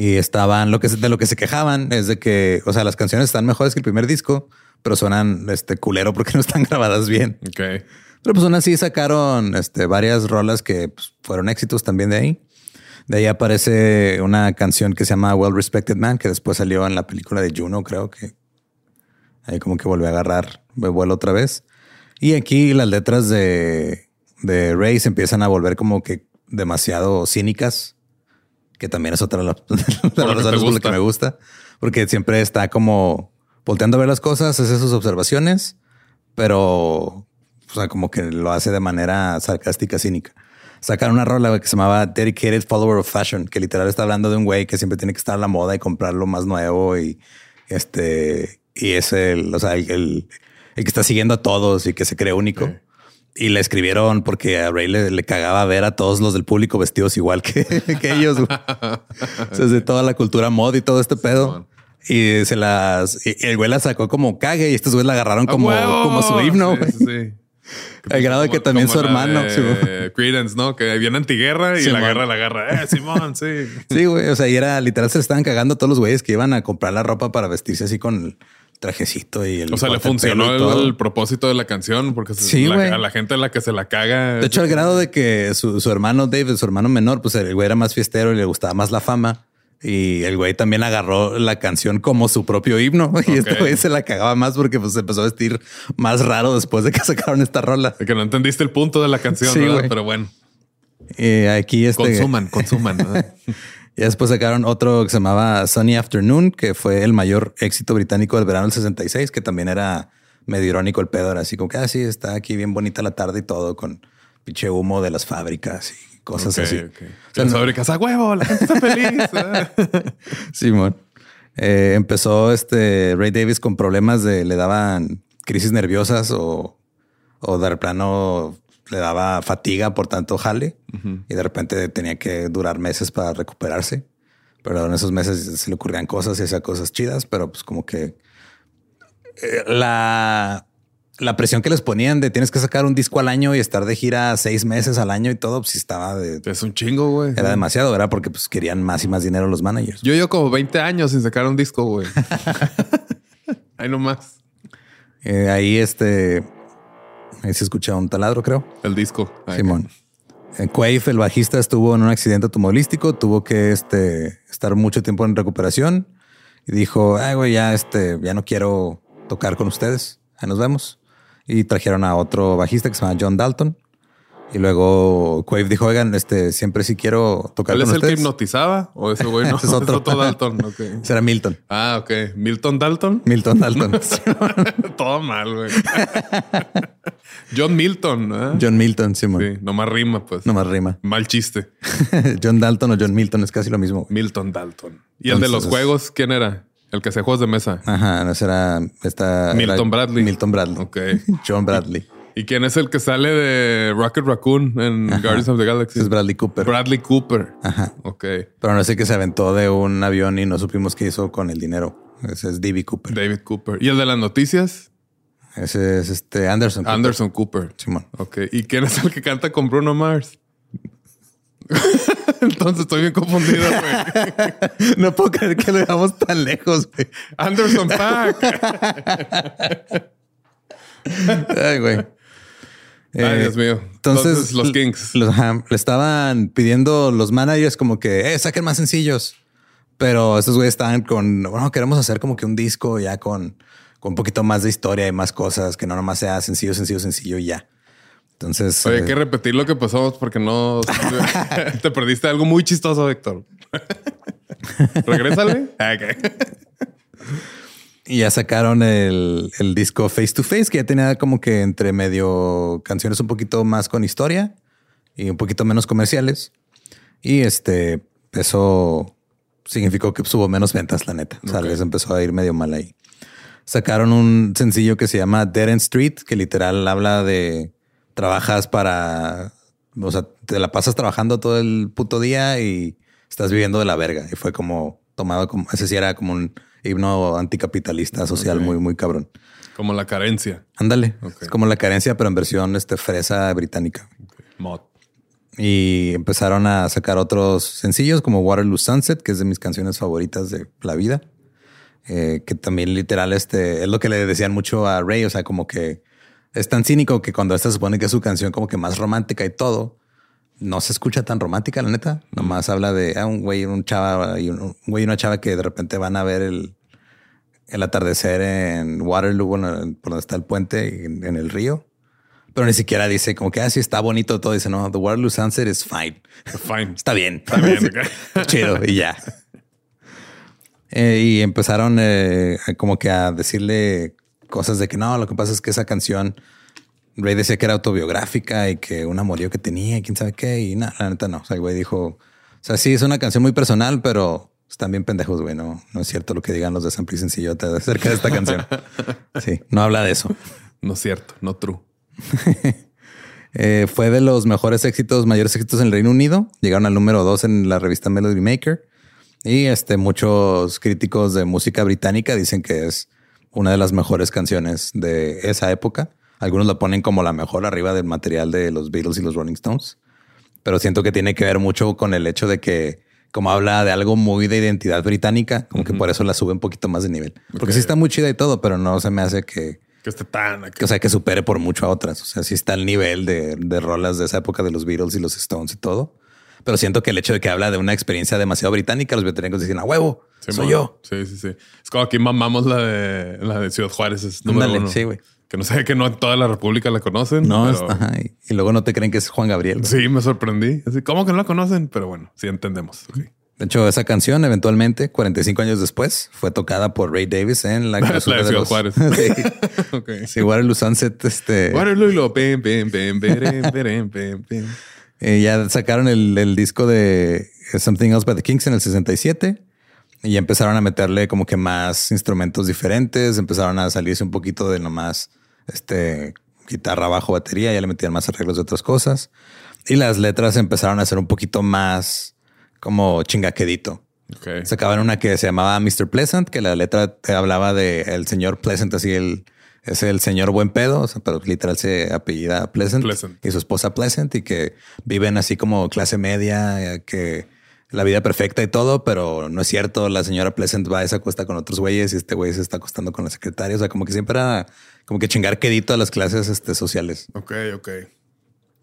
Y estaban, lo que de lo que se quejaban es de que, o sea, las canciones están mejores que el primer disco, pero suenan este culero porque [LAUGHS] no están grabadas bien. Pero pues aún así sacaron este, varias rolas que pues, fueron éxitos también de ahí. De ahí aparece una canción que se llama Well Respected Man, que después salió en la película de Juno, creo que ahí como que volvió a agarrar vuelo otra vez. Y aquí las letras de, de Ray se empiezan a volver como que demasiado cínicas, que también es otra de [LAUGHS] las razones por las gusta. que me gusta, porque siempre está como volteando a ver las cosas, hace sus observaciones, pero o sea, como que lo hace de manera sarcástica, cínica. Sacaron una rola que se llamaba Dedicated Follower of Fashion, que literal está hablando de un güey que siempre tiene que estar a la moda y comprar lo más nuevo y este y es el, o sea, el, el- el que está siguiendo a todos y que se cree único. Y le escribieron porque a Ray le, le cagaba ver a todos los del público vestidos igual que, [LAUGHS] que ellos. O sea, de toda la cultura mod y todo este pedo. Y se las, y el güey la sacó como cague y estos güeyes la agarraron ¡A como, como su himno. Sí, sí. [LAUGHS] Al grado de que también su la hermano, de sí. Credence, ¿no? Que viene antiguerra y Simón. la guerra la agarra. Eh, Simón, sí. [LAUGHS] Sí, güey. O sea, y era literal, se estaban cagando todos los güeyes que iban a comprar la ropa para vestirse así con trajecito y el. O sea, le funcionó el, propósito de la canción porque Sí, la- a la gente a la que se la caga. De hecho, al grado de que su, su hermano David, su hermano menor, pues el güey era más fiestero y le gustaba más la fama. Y el güey también agarró la canción como su propio himno. [LAUGHS] Y este güey se la cagaba más porque pues se empezó a vestir más raro después de que [LAUGHS] sacaron esta rola. De que no entendiste el punto de la canción, Sí. Pero bueno, Y aquí este. consuman, consuman. ¿no? [LAUGHS] Y después sacaron otro que se llamaba Sunny Afternoon, que fue el mayor éxito británico del verano del 66, que también era medio irónico el pedo. Era así como que, ah, sí, está aquí bien bonita la tarde y todo con pinche humo de las fábricas y cosas así. ok. O sea, Las no- fábricas a huevo, la gente está feliz. ¿eh? [LAUGHS] Simón. Eh, empezó este Ray Davis con problemas de le daban crisis nerviosas o, o de plano le daba fatiga por tanto jale y de repente tenía que durar meses para recuperarse. Pero en esos meses se le ocurrían cosas y hacía cosas chidas, pero pues como que eh, la, la presión que les ponían de tienes que sacar un disco al año y estar de gira seis meses al año y todo, pues estaba de... es un chingo, güey. Era demasiado, ¿verdad? Porque pues querían más y más dinero los managers. Yo llevo como 20 años sin sacar un disco, güey. [LAUGHS] Ahí nomás. Eh, ahí este. Ahí se escucha un taladro, creo. El disco. Ahí. Simón. Eh, Quaif, el bajista, estuvo en un accidente automovilístico, tuvo que este, estar mucho tiempo en recuperación y dijo: Ay, güey, ya, este, ya no quiero tocar con ustedes. Ahí nos vemos. Y trajeron a otro bajista que se llama John Dalton. Y luego Quaif dijo: Oigan, este, siempre sí quiero tocar ¿Él es con el que hipnotizaba? ¿O ese güey no? [LAUGHS] Ese es otro. [LAUGHS] Es otro Dalton. ok. Ese era Milton. Ah, ok. Milton Dalton. Milton Dalton. [LAUGHS] Todo mal, güey. John Milton. ¿eh? John Milton, Simón. Sí, nomás rima, pues. No más rima. Mal chiste. John Dalton o John Milton es casi lo mismo. güey. Milton Dalton. ¿Y el de los juegos? ¿Quién era? El que hacía juegos de mesa. Ajá, no, ese era esta. Milton era Bradley. Milton Bradley. Ok. John Bradley. ¿Y quién es el que sale de Rocket Raccoon en Guardians of the Galaxy? Es Bradley Cooper. Bradley Cooper. Ajá. Ok. Pero no sé que se aventó de un avión y no supimos qué hizo con el dinero. Ese es D.B. Cooper. David Cooper. ¿Y el de las noticias? Ese es este Anderson. Cooper. Anderson Cooper. Simón. Ok. ¿Y quién es el que canta con Bruno Mars? [LAUGHS] Entonces estoy bien confundido, güey. [LAUGHS] no puedo creer que lo dejamos tan lejos, güey. Anderson Pack. [LAUGHS] Ay, güey. Ay, Eh, Dios mío. Entonces, Entonces, los Kings. los- ajá, le estaban pidiendo los managers como que eh, saquen más sencillos. Pero estos güeyes estaban con, bueno, queremos hacer como que un disco ya con, con un poquito más de historia y más cosas, que no nomás sea sencillo, sencillo, sencillo y ya. Entonces, Oye, eh, hay que repetir lo que pasó porque no [LAUGHS] te perdiste algo muy chistoso, Héctor. [LAUGHS] Regrésale. Ah, ok. [LAUGHS] y ya sacaron el, el disco Face to Face, que ya tenía como que entre medio canciones un poquito más con historia y un poquito menos comerciales. Y este, eso significó que hubo menos ventas, la neta. O sea, Ok. les empezó a ir medio mal ahí. sacaron un sencillo que se llama Dead End Street, que literal habla de trabajas para, o sea, te la pasas trabajando todo el puto día y estás viviendo de la verga. Y fue como tomado como, ese sí era como un himno anticapitalista social muy, muy cabrón. Como la carencia. Ándale. Es como la carencia, pero en versión este, fresa británica. Mod. Y empezaron a sacar otros sencillos como Waterloo Sunset, que es de mis canciones favoritas de la vida. Eh, que también literal este es lo que le decían mucho a Ray. O sea, como que es tan cínico que cuando esta se supone que es su canción como que más romántica y todo, no se escucha tan romántica, la neta. Nomás habla de ah, un güey, y un chava y un, un güey y una chava que de repente van a ver el, el atardecer en Waterloo, bueno, en- por donde está el puente en, en el río. Pero ni siquiera dice como que así está bonito todo. Dice no, the Waterloo sunset is fine. Fine. Está bien. Está bien. [LAUGHS] Chido y ya. Eh, y empezaron eh, como que a decirle cosas de que no, lo que pasa es que esa canción Ray decía que era autobiográfica y que un amorío que tenía y quién sabe qué. Y nada, la neta no. O sea, el güey dijo, o sea, sí, es una canción muy personal, pero están bien pendejos, güey. No, no es cierto lo que digan los de San Pri Sencillote acerca de esta canción. [LAUGHS] Sí, no habla de eso. No es cierto, no true. [LAUGHS] Eh, fue de los mejores éxitos, mayores éxitos en el Reino Unido. Llegaron al número dos en la revista Melody Maker. Y este, muchos críticos de música británica dicen que es una de las mejores canciones de esa época. Algunos la ponen como la mejor arriba del material de los Beatles y los Rolling Stones. Pero siento que tiene que ver mucho con el hecho de que, como habla de algo muy de identidad británica, como que por eso la sube un poquito más de nivel. Porque sí está muy chida y todo, pero no se me hace que, Que esté tan que, o sea, que supere por mucho a otras. O sea, sí está el nivel de, de rolas de esa época de los Beatles y los Stones y todo. Pero siento que el hecho de que habla de una experiencia demasiado británica, los británicos dicen a huevo, Sí, soy yo. Sí, sí, sí. Es como aquí mamamos la de la de Ciudad Juárez. Es número Ándale, uno. sí, güey. Que no sé que no en toda la República la conocen. No, pero- es- ajá, y, luego no te creen que es Juan Gabriel. Sí, me sorprendí. Así, ¿Cómo que no la conocen? Pero bueno, sí entendemos. De hecho, esa canción eventualmente, 45 años después, fue tocada por Ray Davis en la, [LAUGHS] La de Ciudad los- Juárez. [LAUGHS] sí, [LAUGHS] ok. sí, Waterloo Sunset, este, Waterloo y lo pem. Eh, ya sacaron el, el disco de Something Else by the Kings en el 67 y empezaron a meterle como que más instrumentos diferentes, empezaron a salirse un poquito de nomás este guitarra, bajo, batería, ya le metían más arreglos de otras cosas y las letras empezaron a ser un poquito más como chingaquedito. Ok. Sacaban una que se llamaba Mr. Pleasant, que la letra te hablaba de el señor Pleasant, así el es el señor buen pedo, o sea, pero literal se apellida Pleasant, Pleasant. y su esposa Pleasant y que viven así como clase media, eh, que la vida perfecta y todo, pero no es cierto. La señora Pleasant va y se acuesta con otros güeyes y este güey se está acostando con la secretaria. O sea, como que siempre era como que chingar quedito a las clases este, sociales. Ok, ok.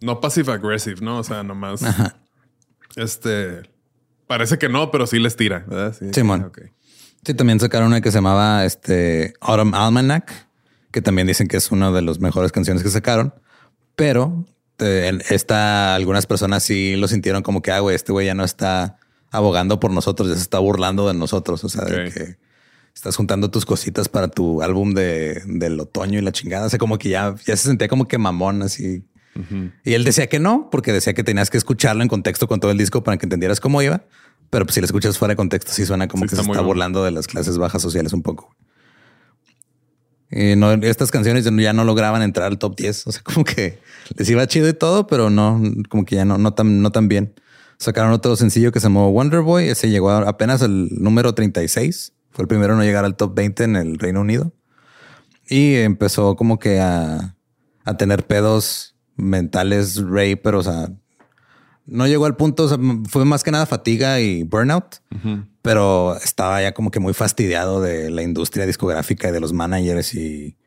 No passive aggressive, ¿no? O sea, nomás. Este. Parece que no, pero sí les tira, ¿verdad? Sí. Simón. Sí, también sacaron una que se llamaba este Autumn Almanac, que también dicen que es una de las mejores canciones que sacaron, pero eh, en esta algunas personas sí lo sintieron como que, ah, güey, este güey ya no está abogando por nosotros, ya se está burlando de nosotros, o sea, de que estás juntando tus cositas para tu álbum de, del otoño y la chingada, o sea, como que ya, ya se sentía como que mamón así. Y él decía que no, porque decía que tenías que escucharlo en contexto con todo el disco para que entendieras cómo iba. Pero pues, si lo escuchas fuera de contexto, sí suena como Sí, que está se está bueno. burlando de las clases bajas sociales un poco. Y no, estas canciones ya no lograban entrar al top 10. O sea, [LAUGHS] como que les iba chido y todo, pero no, como que ya no, no tan, no tan bien. Sacaron otro sencillo que se llamó Wonder Boy. Ese llegó apenas al número 36. Fue el primero en no llegar al top 20 en el Reino Unido. Y empezó como que a, a tener pedos mentales Ray, pero o sea, no llegó al punto, o sea, fue más que nada fatiga y burnout, pero estaba ya como que muy fastidiado de la industria discográfica y de los managers y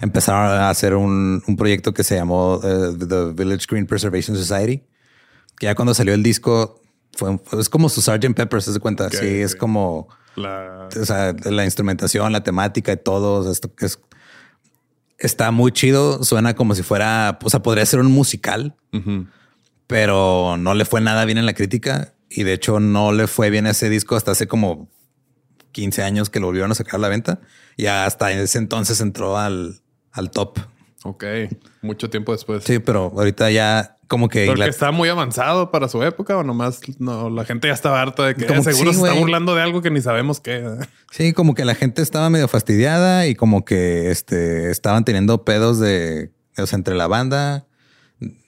empezaron a hacer un, un proyecto que se llamó eh, The Village Green Preservation Society, que ya cuando salió el disco fue, es como su Sgt. Pepper, se cuenta, sí, es como La. o sea, la instrumentación, la temática y todo, esto es está muy chido. Suena como si fuera, o sea, podría ser un musical, pero no le fue nada bien en la crítica. Y de hecho, no le fue bien ese disco hasta hace como 15 años que lo volvieron a sacar a la venta. Y hasta ese entonces entró al, al top. Ok. Mucho tiempo después. Sí, pero ahorita ya como que Porque Ingla- está muy avanzado para su época o nomás no, la gente ya estaba harta de que Como eh, que seguro sí, se está burlando de algo que ni sabemos qué. Sí, como que la gente estaba medio fastidiada y como que este estaban teniendo pedos de, o sea, entre la banda.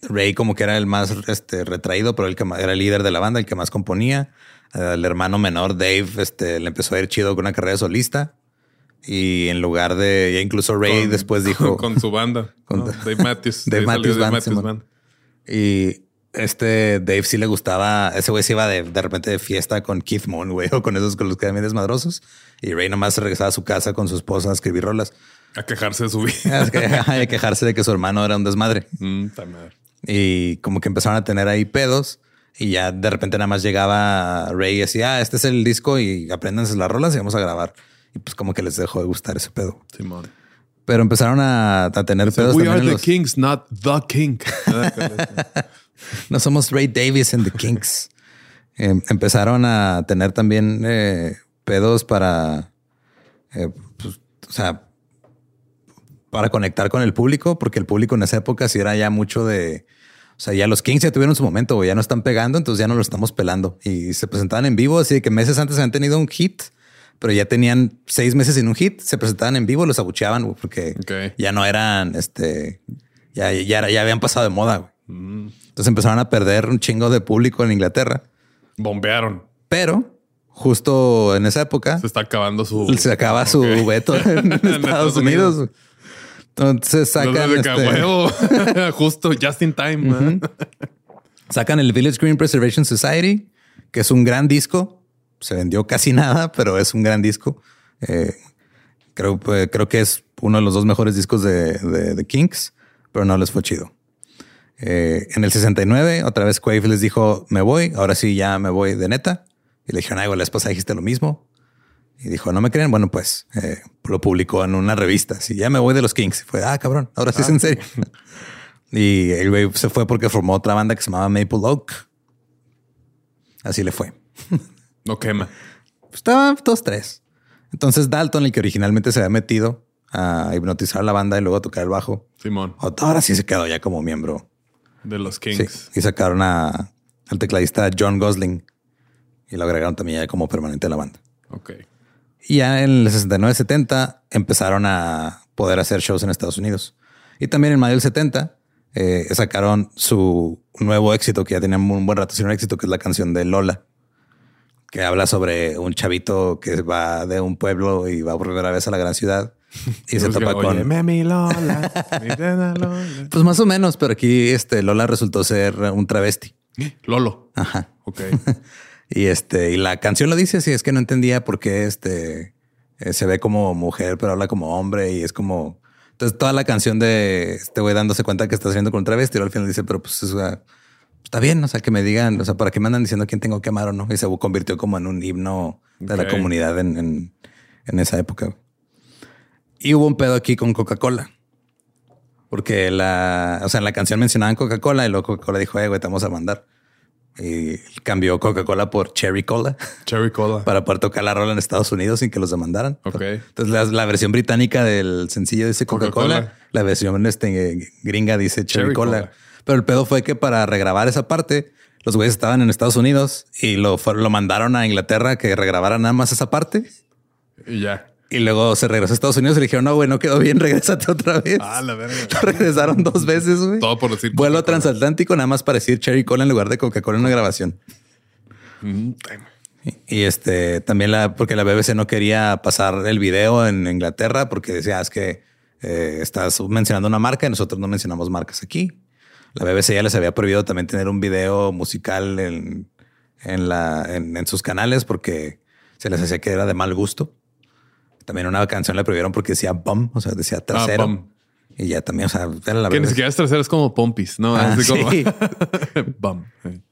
Ray como que era el más este, retraído, pero el que más- era el líder de la banda, el que más componía. El hermano menor, Dave, este, le empezó a ir chido con una carrera solista. Y en lugar de, ya incluso Ray Con- después dijo, [LAUGHS] con su banda. Con- ¿no? [LAUGHS] Dave Matthews. Dave Matthews Band, Simón. Y este Dave sí le gustaba, ese güey se iba de, de repente de fiesta con Keith Moon, güey, [LAUGHS] o con esos con los que eran bien desmadrosos. Y Ray nomás regresaba a su casa con su esposa a escribir rolas. A quejarse de su vida. [LAUGHS] De quejarse de que su hermano era un desmadre. Mm. Y como que empezaron a tener ahí pedos. Y ya de repente nada más llegaba Ray y decía, ah, este es el disco y apréndanse las rolas y vamos a grabar. Y pues como que les dejó de gustar ese pedo. Simón. Pero empezaron a, a tener pedos We are the los- kings, not the king. [LAUGHS] No somos Ray Davis en The Kinks. Em, empezaron a tener también eh, pedos para, eh, pues, o sea, para conectar con el público, porque el público en esa época sí era ya mucho de, o sea, ya los Kings ya tuvieron su momento, ya no están pegando, entonces ya no lo estamos pelando. Y se presentaban en vivo, así de que meses antes habían tenido un hit, pero ya tenían seis meses sin un hit, se presentaban en vivo, los abucheaban, güey, porque ya no eran, este, ya, ya, ya habían pasado de moda, güey. Mm. Entonces empezaron a perder un chingo de público en Inglaterra. Bombearon. Pero justo en esa época Se está acabando su. se acaba su veto en, [LAUGHS] Estados Estados Unidos. Unidos. Entonces sacan, a este. [LAUGHS] Justo, just in time. ¿eh? sacan el Village Green Preservation Society, que es un gran disco. Se vendió casi [LAUGHS] nada, pero es un gran disco. Eh, creo, pues, creo que es uno de los dos mejores discos de, de, de Kinks, pero no les fue chido. Eh, en el 69, otra vez Quave les dijo, me voy, ahora sí ya me voy de neta. Y le dijeron, ay, güey, la esposa dijiste lo mismo. Y dijo, no me creen. Bueno, pues eh, lo publicó en una revista. Si ya me voy de los Kings. Y fue, ah, cabrón, ahora sí es en serio. [LAUGHS] y el güey se fue porque formó otra banda que se llamaba Maple Oak. Así le fue. [LAUGHS] No quema. Pues estaban todos tres. Entonces Dalton, el que originalmente se había metido a hipnotizar a la banda y luego a tocar el bajo, Simón. ahora sí se quedó ya como miembro. De los Sí. kings. Y sacaron a, al tecladista John Gosling y lo agregaron también ya como permanente a la banda. Ok. Y ya en el 69-70 empezaron a poder hacer shows en Estados Unidos. Y también en mayo del 70 eh, sacaron su nuevo éxito, que ya tenían un buen rato sin un éxito, que es la canción de Lola, que habla sobre un chavito que va de un pueblo y va por primera vez a la gran ciudad [LAUGHS] y se topa con... [LAUGHS] Pues más o menos, pero aquí este Lola resultó ser un travesti. Lolo. Ajá. Ok. [LAUGHS] Y este, y la canción lo dice así, es que no entendía por qué este eh, se ve como mujer, pero habla como hombre y es como. Entonces, toda la canción de este güey dándose cuenta que está saliendo con un travesti, y al final dice, pero pues o sea, está bien, o sea, que me digan, o sea, para qué me andan diciendo quién tengo que amar o no. Y se convirtió como en un himno de la comunidad en, en, en esa época. Y hubo un pedo aquí con Coca-Cola. Porque la, o sea, en la canción mencionaban Coca-Cola y luego Coca-Cola dijo, eh, güey, te vamos a mandar. Y cambió Coca-Cola por Cherry Cola [LAUGHS] Cherry Cola. para poder tocar la rola en Estados Unidos sin que los demandaran. Ok. Entonces la, la versión británica del sencillo dice Coca-Cola, la versión este, gringa dice Cherry, Cherry Cola. Cola. Pero el pedo fue que para regrabar esa parte, los güeyes estaban en Estados Unidos y lo, lo mandaron a Inglaterra que regrabaran nada más esa parte. Y ya. Y luego se regresó a Estados Unidos y le dijeron, no, güey, no quedó bien, [LAUGHS] regrésate otra vez. Ah, la verga. Lo regresaron dos veces, güey. Todo por decir Vuelo transatlántico nada más para decir Cherry Cola en lugar de Coca-Cola en una grabación. Mm, Y este también la, porque la BBC no quería pasar el video en Inglaterra porque decía "Ah, es que eh, estás mencionando una marca y nosotros no mencionamos marcas aquí. La BBC ya les había prohibido también tener un video musical en, en, la, en, en sus canales porque se les hacía que era de mal gusto. También una canción le prohibieron porque decía bum, o sea, decía trasero. bum. Y ya también, o sea, era la Que ni siquiera es tercero, es como Pompis, ¿no? Ah, Así como sí. [LAUGHS] Bum. Sí.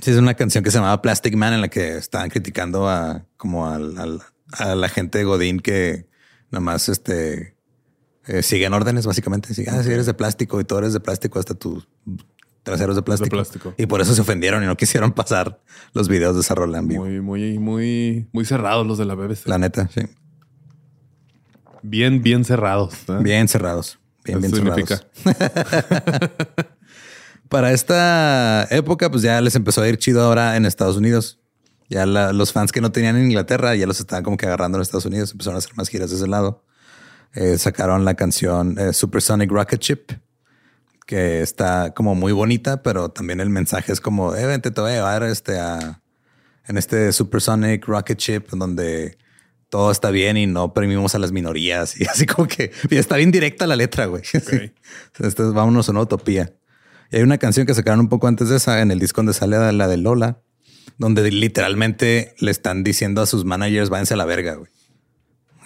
Sí, es una canción que se llamaba Plastic Man en la que estaban criticando a como al, al- a la gente de Godín que nada más este eh, siguen órdenes básicamente. Ah, si eres de plástico y tú eres de plástico hasta tus traseros de plástico. plástico. Y por eso se ofendieron y no quisieron pasar los videos de esa rola en vivo. Muy, muy, muy, muy cerrados los de la BBC. La neta, sí. Bien, bien cerrados. ¿eh? Bien cerrados. Bien, bien Eso cerrados. significa. [LAUGHS] Para esta época, pues ya les empezó a ir chido ahora en Estados Unidos. Ya los fans que no tenían en Inglaterra ya los estaban como que agarrando en Estados Unidos. Empezaron a hacer más giras de ese lado. Eh, sacaron la canción eh, Supersonic Rocket Ship, que está como muy bonita, pero también el mensaje es como, eh, vente, te voy a llevar este a, en este Supersonic Rocket Ship, donde todo está bien y no premimos a las minorías. [LAUGHS] Y así como que está bien directa la letra, güey. [LAUGHS] vámonos a una utopía. Y hay una canción que sacaron un poco antes de esa en el disco donde sale la de Lola, donde literalmente le están diciendo a sus managers, váyanse a la verga, güey.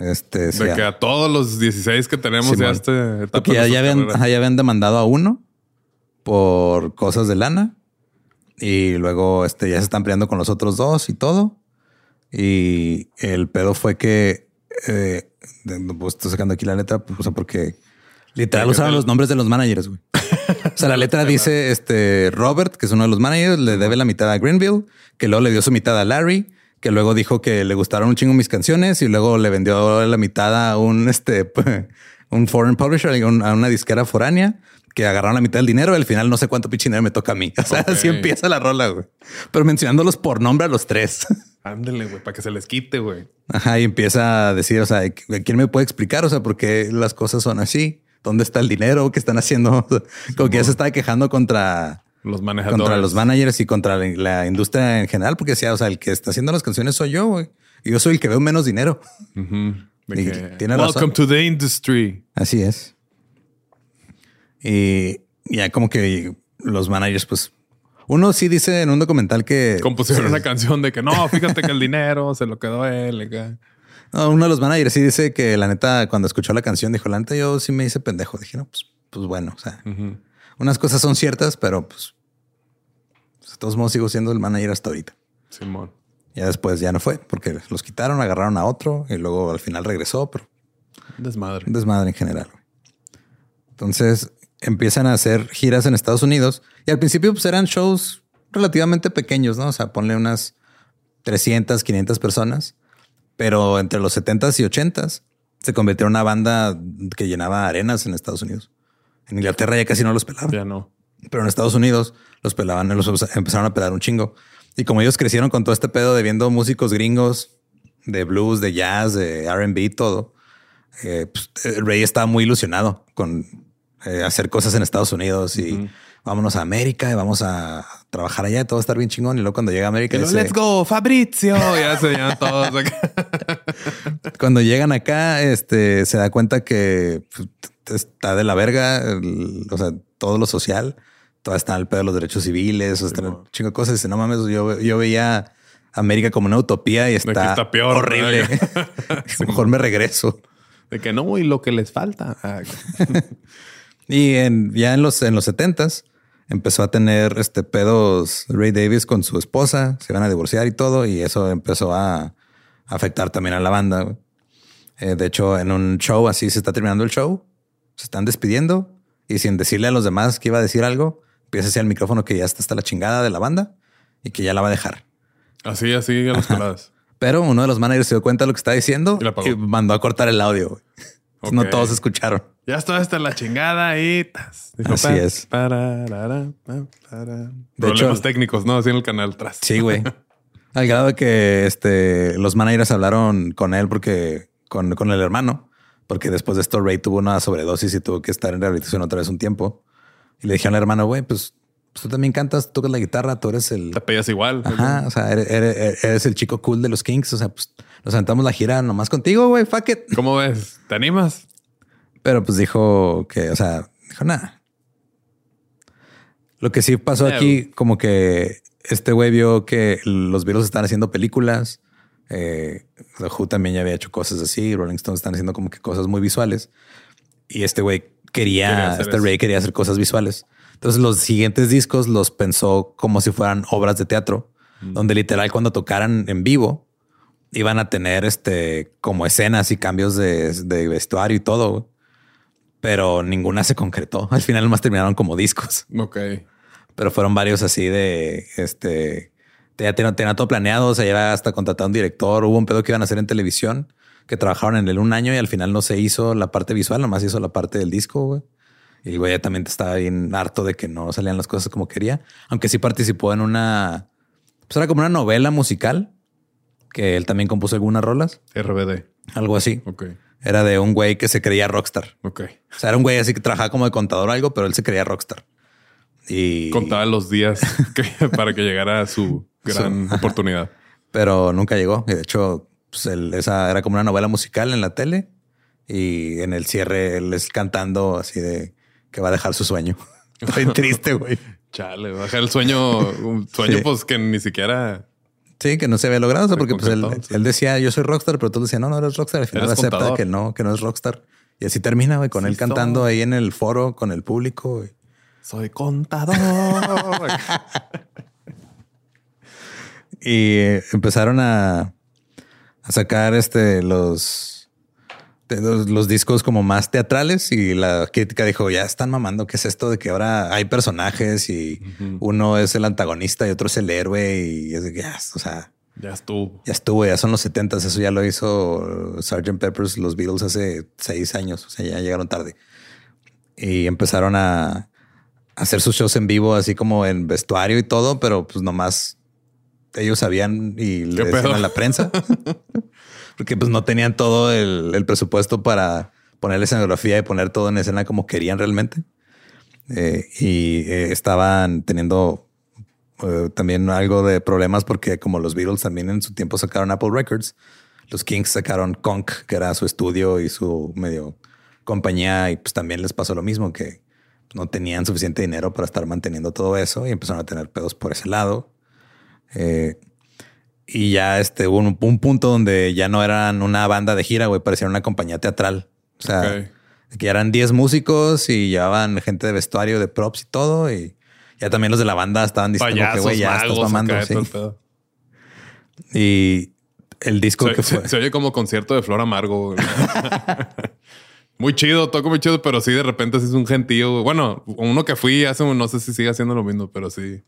Este, de que a todos los 16 que tenemos ya este ya, ya, habían, ya habían demandado a uno por cosas de lana y luego este, ya se están peleando con los otros dos y todo. Y el pedo fue que, eh, pues estoy sacando aquí la letra, pues, o sea, porque literal usaban los nombres de los managers, güey. O sea, la [LAUGHS] letra dice, este, Robert, que es uno de los managers, le debe la mitad a Greenville, que luego le dio su mitad a Larry, que luego dijo que le gustaron un chingo mis canciones y luego le vendió la mitad a un, este, [LAUGHS] un foreign publisher, a una disquera foránea que agarraron la mitad del dinero. Y al final no sé cuánto pinche me toca a mí. [LAUGHS] O sea, así empieza la rola, güey. Pero mencionándolos por nombre a los tres. [LAUGHS] Ándele, güey, para que se les quite, güey. Ajá, y empieza a decir, o sea, ¿quién me puede explicar? O sea, por qué las cosas son así. ¿Dónde está el dinero que están haciendo? como que ya se estaba quejando contra los manejadores, contra los managers y contra la industria en general, porque decía, o sea, el que está haciendo las canciones soy yo, güey. Y yo soy el que veo menos dinero. [LAUGHS] tiene Welcome to the industry. Así es. Y ya como que los managers, pues uno sí dice en un documental que compusieron una canción de que no, fíjate que el dinero [LAUGHS] se lo quedó él. uno de los managers sí dice que la neta, cuando escuchó la canción, dijo, la neta, yo sí me hice pendejo. Dije, no, pues, pues bueno, o sea, unas cosas son ciertas, pero pues, de todos modos sigo siendo el manager hasta ahorita. Simón. Ya después ya no fue porque los quitaron, agarraron a otro y luego al final regresó, pero desmadre. Desmadre en general. Entonces, empiezan a hacer giras en Estados Unidos y al principio pues eran shows relativamente pequeños, ¿no? O sea, ponle unas 300, 500 personas, pero entre los 70s y 80s se convirtió en una banda que llenaba arenas en Estados Unidos. En Inglaterra ya casi no los pelaban. Ya no. Pero en Estados Unidos los pelaban, los empezaron a pelar un chingo. Y como ellos crecieron con todo este pedo de viendo músicos gringos, de blues, de jazz, de RB, todo, eh, pues, el Rey estaba muy ilusionado con eh, hacer cosas en Estados Unidos y vámonos a América y vamos a trabajar allá y todo va a estar bien chingón. Y luego cuando llega a América, dice, let's go, Fabrizio. ya se todos. [LAUGHS] cuando llegan acá, este se da cuenta que pues, está de la verga, o sea, todo lo social, todo está al pedo de los derechos civiles, o sea, chingo de cosas. Dice, no mames, yo, yo veía América como una utopía y está, peor, horrible. [LAUGHS] [LAUGHS] Mejor me regreso. De que no, y lo que les falta. Ah, [LAUGHS] y en, ya en los, en los 70 empezó a tener este pedos Ray Davis con su esposa, se iban a divorciar y todo, y eso empezó a afectar también a la banda. Eh, de hecho, en un show así se está terminando el show, se están despidiendo y sin decirle a los demás que iba a decir algo, empieza hacia el micrófono que ya está hasta la chingada de la banda y que ya la va a dejar. Así, así a las peladas. Pero uno de los managers se dio cuenta de lo que está diciendo y, mandó a cortar el audio. No todos escucharon. Ya está hasta la chingada y así es. Para, de hecho, técnicos, ¿no? Así en el canal atrás. Sí, güey. [LAUGHS] Al grado de que este, los managers hablaron con él porque con, con el hermano, porque después de esto Ray tuvo una sobredosis y tuvo que estar en rehabilitación otra vez un tiempo. Y le dijeron al hermano, güey, pues, pues, tú también cantas, tocas la guitarra, tú eres el... Te pegas igual. Ajá, o sea, eres, el chico cool de los Kings. O sea, pues nos sentamos la gira nomás contigo, güey, fuck it. ¿Cómo ves? ¿Te animas? Pero pues dijo que, o sea, dijo nada. Lo que sí pasó aquí, como que este güey vio que los virus están haciendo películas. Eh, Who también ya había hecho cosas así. Rolling Stones están haciendo como que cosas muy visuales. Y este güey quería, este Ray quería hacer cosas visuales. Entonces los siguientes discos los pensó como si fueran obras de teatro, mm. donde literal cuando tocaran en vivo iban a tener este como escenas y cambios de, de vestuario y todo pero ninguna se concretó. [LAUGHS] Al final más terminaron como discos. Ok. Pero fueron varios así de este. Ya tenía, todo planeado. O sea, ya hasta contratado un director. Hubo un pedo que iban a hacer en televisión que trabajaron en él un año y al final no se hizo la parte visual, nomás hizo la parte del disco. Güey. Y el güey ya también estaba bien harto de que no salían las cosas como quería. Aunque sí participó en una... Pues era como una novela musical. Que él también compuso algunas rolas. RBD. Algo así. Ok. Era de un güey que se creía rockstar. Ok. O sea, era un güey así que trabajaba como de contador o algo, pero él se creía rockstar. Y... Contaba los días [LAUGHS] que- para que llegara a su gran Ajá. oportunidad. pero nunca llegó. Y de hecho, pues, él- esa era como una novela musical en la tele y en el cierre él es cantando así de que va a dejar su sueño. [LAUGHS] Estoy [LAUGHS] triste, güey. Chale, baja el sueño, un sueño Sí. pues que ni siquiera Sí, que no se había logrado, o sea, Se porque pues él, sí. decía yo soy rockstar, pero todos decían no, no eres rockstar. Al final acepta contador. que no, que no es rockstar. Y así termina, güey, con Sí él cantando ahí en el foro con el público. güey. soy contador. [LAUGHS] Y empezaron a, a sacar este los, los, los discos como más teatrales y la crítica dijo, ya están mamando, ¿qué es esto de que ahora hay personajes y uno es el antagonista y otro es el héroe? Y es de que ya, o sea, ya estuvo. ya estuvo, ya son los 70 eso ya lo hizo Sgt. Peppers, los Beatles hace seis años, o sea, ya llegaron tarde. Y empezaron a hacer sus shows en vivo, así como en vestuario y todo, pero pues nomás ellos sabían y le ¿Qué decían a la prensa. [LAUGHS] Porque pues no tenían todo el, el presupuesto para poner la escenografía y poner todo en escena como querían realmente. Eh, y eh, estaban teniendo eh, también algo de problemas porque como los Beatles también en su tiempo sacaron Apple Records, los Kings sacaron Conk, que era su estudio y su medio compañía y pues también les pasó lo mismo que no tenían suficiente dinero para estar manteniendo todo eso y empezaron a tener pedos por ese lado. Eh, y ya este hubo un, un punto donde ya no eran una banda de gira, güey, parecían una compañía teatral. O sea, que eran 10 músicos y llevaban gente de vestuario, de props y todo. Y ya también los de la banda estaban diciendo que, güey, ya estás mamando. sí. todo. Y el disco Se, que fue. se oye como concierto de Flor Amargo. [LAUGHS] muy chido, toco muy chido, pero sí de repente sí es un gentío. Bueno, uno que fui hace, un- no sé si sigue haciendo lo mismo, pero sí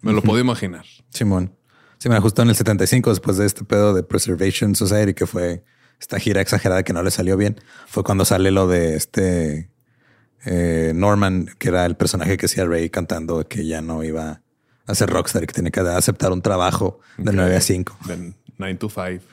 me lo puedo imaginar. Simón. Sí, me justo en el 75, después de este pedo de Preservation Society, que fue esta gira exagerada que no le salió bien, fue cuando sale lo de este eh, Norman, que era el personaje que hacía Ray cantando que ya no iba a ser rockstar y que tenía que aceptar un trabajo de Ok. 9 a 5. De 9 to 5.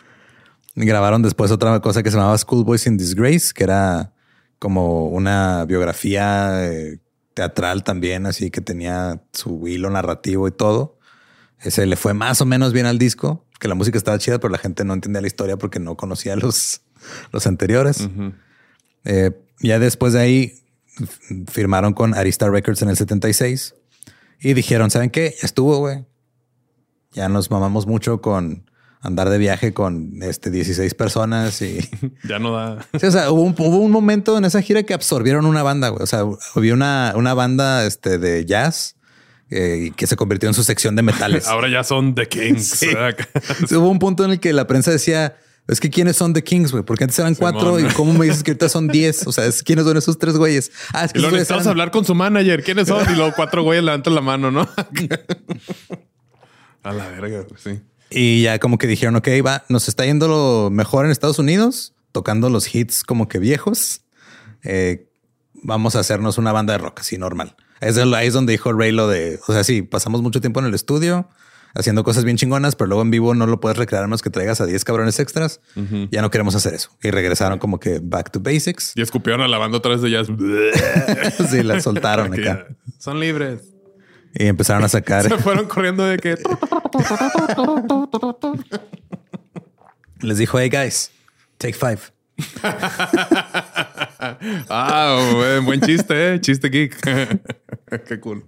Y grabaron después otra cosa que se llamaba Schoolboys in Disgrace, que era como una biografía eh, teatral también, así que tenía su hilo narrativo y todo. Ese le fue más o menos bien al disco, que la música estaba chida, pero la gente no entendía la historia porque no conocía [LAUGHS] los, los anteriores. Eh, ya después de ahí firmaron con Arista Records en el 76 y dijeron, ¿saben qué? Ya estuvo, güey. Ya nos mamamos mucho con andar de viaje con este 16 personas y [LAUGHS] Ya no da. Sí, o sea, hubo un, hubo un momento en esa gira que absorbieron una banda, güey. O sea, había una, una banda este, de jazz eh, que se convirtió en su sección de metales. [LAUGHS] Ahora ya son The Kings. Sí. Hubo un punto en el que la prensa decía, es que quiénes son The Kings, güey, porque antes eran cuatro y cómo me dices que ahorita son diez. O sea, es quiénes son esos tres güeyes. Ah, es que Y lo necesitamos eran- hablar con su manager. ¿Quiénes son? Y luego cuatro güeyes levantan la mano, ¿no? [LAUGHS] A la verga, sí. Y ya como que dijeron, ok, va, nos está yendo lo mejor en Estados Unidos, tocando los hits como que viejos. Eh, vamos a hacernos una banda de rock así normal. Es ahí es donde dijo Ray lo de, o sea, sí, pasamos mucho tiempo en el estudio haciendo cosas bien chingonas, pero luego en vivo no lo puedes recrear menos que traigas a 10 cabrones extras. Ya no queremos hacer eso. Y regresaron como que back to basics. Y escupieron a la banda otra vez de jazz. [LAUGHS] sí, la soltaron [LAUGHS] acá. Son libres. Y empezaron a sacar. Se fueron corriendo de que Les dijo, hey guys, take five. ah, buen chiste, eh? chiste geek. Qué cool.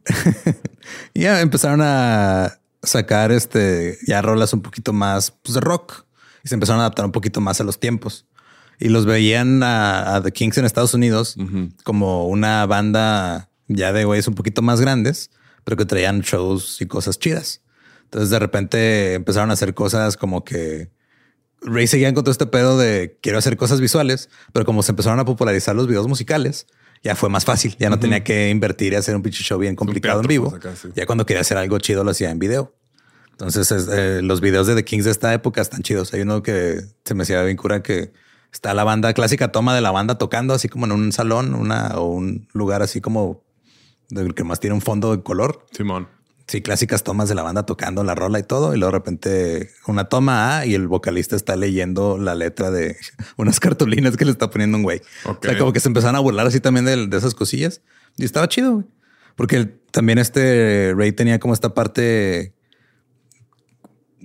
Y ya empezaron a sacar este ya rolas un poquito más pues, de rock y se empezaron a adaptar un poquito más a los tiempos. Y los veían a, a The Kings en Estados Unidos como una banda ya de güeyes un poquito más grandes, pero que traían shows y cosas chidas. Entonces de repente empezaron a hacer cosas como que Ray seguían con todo este pedo de quiero hacer cosas visuales, pero como se empezaron a popularizar los videos musicales, ya fue más fácil. Ya no tenía que invertir y hacer un pinche show bien complicado en vivo. pues, acá, sí. Ya cuando quería hacer algo chido lo hacía en video. Entonces es, eh, los videos de The Kings de esta época están chidos. Hay uno que se me hacía bien cura que está la banda, clásica toma de la banda tocando así como en un salón, una o un lugar así como del que más tiene un fondo de color. Simón. Sí, clásicas tomas de la banda tocando la rola y todo. Y luego de repente una toma A y el vocalista está leyendo la letra de [LAUGHS] unas cartulinas que le está poniendo un güey. Ok. O sea, como que se empezaron a burlar así también de, de esas cosillas. Y estaba chido, güey. Porque el- también este Ray tenía como esta parte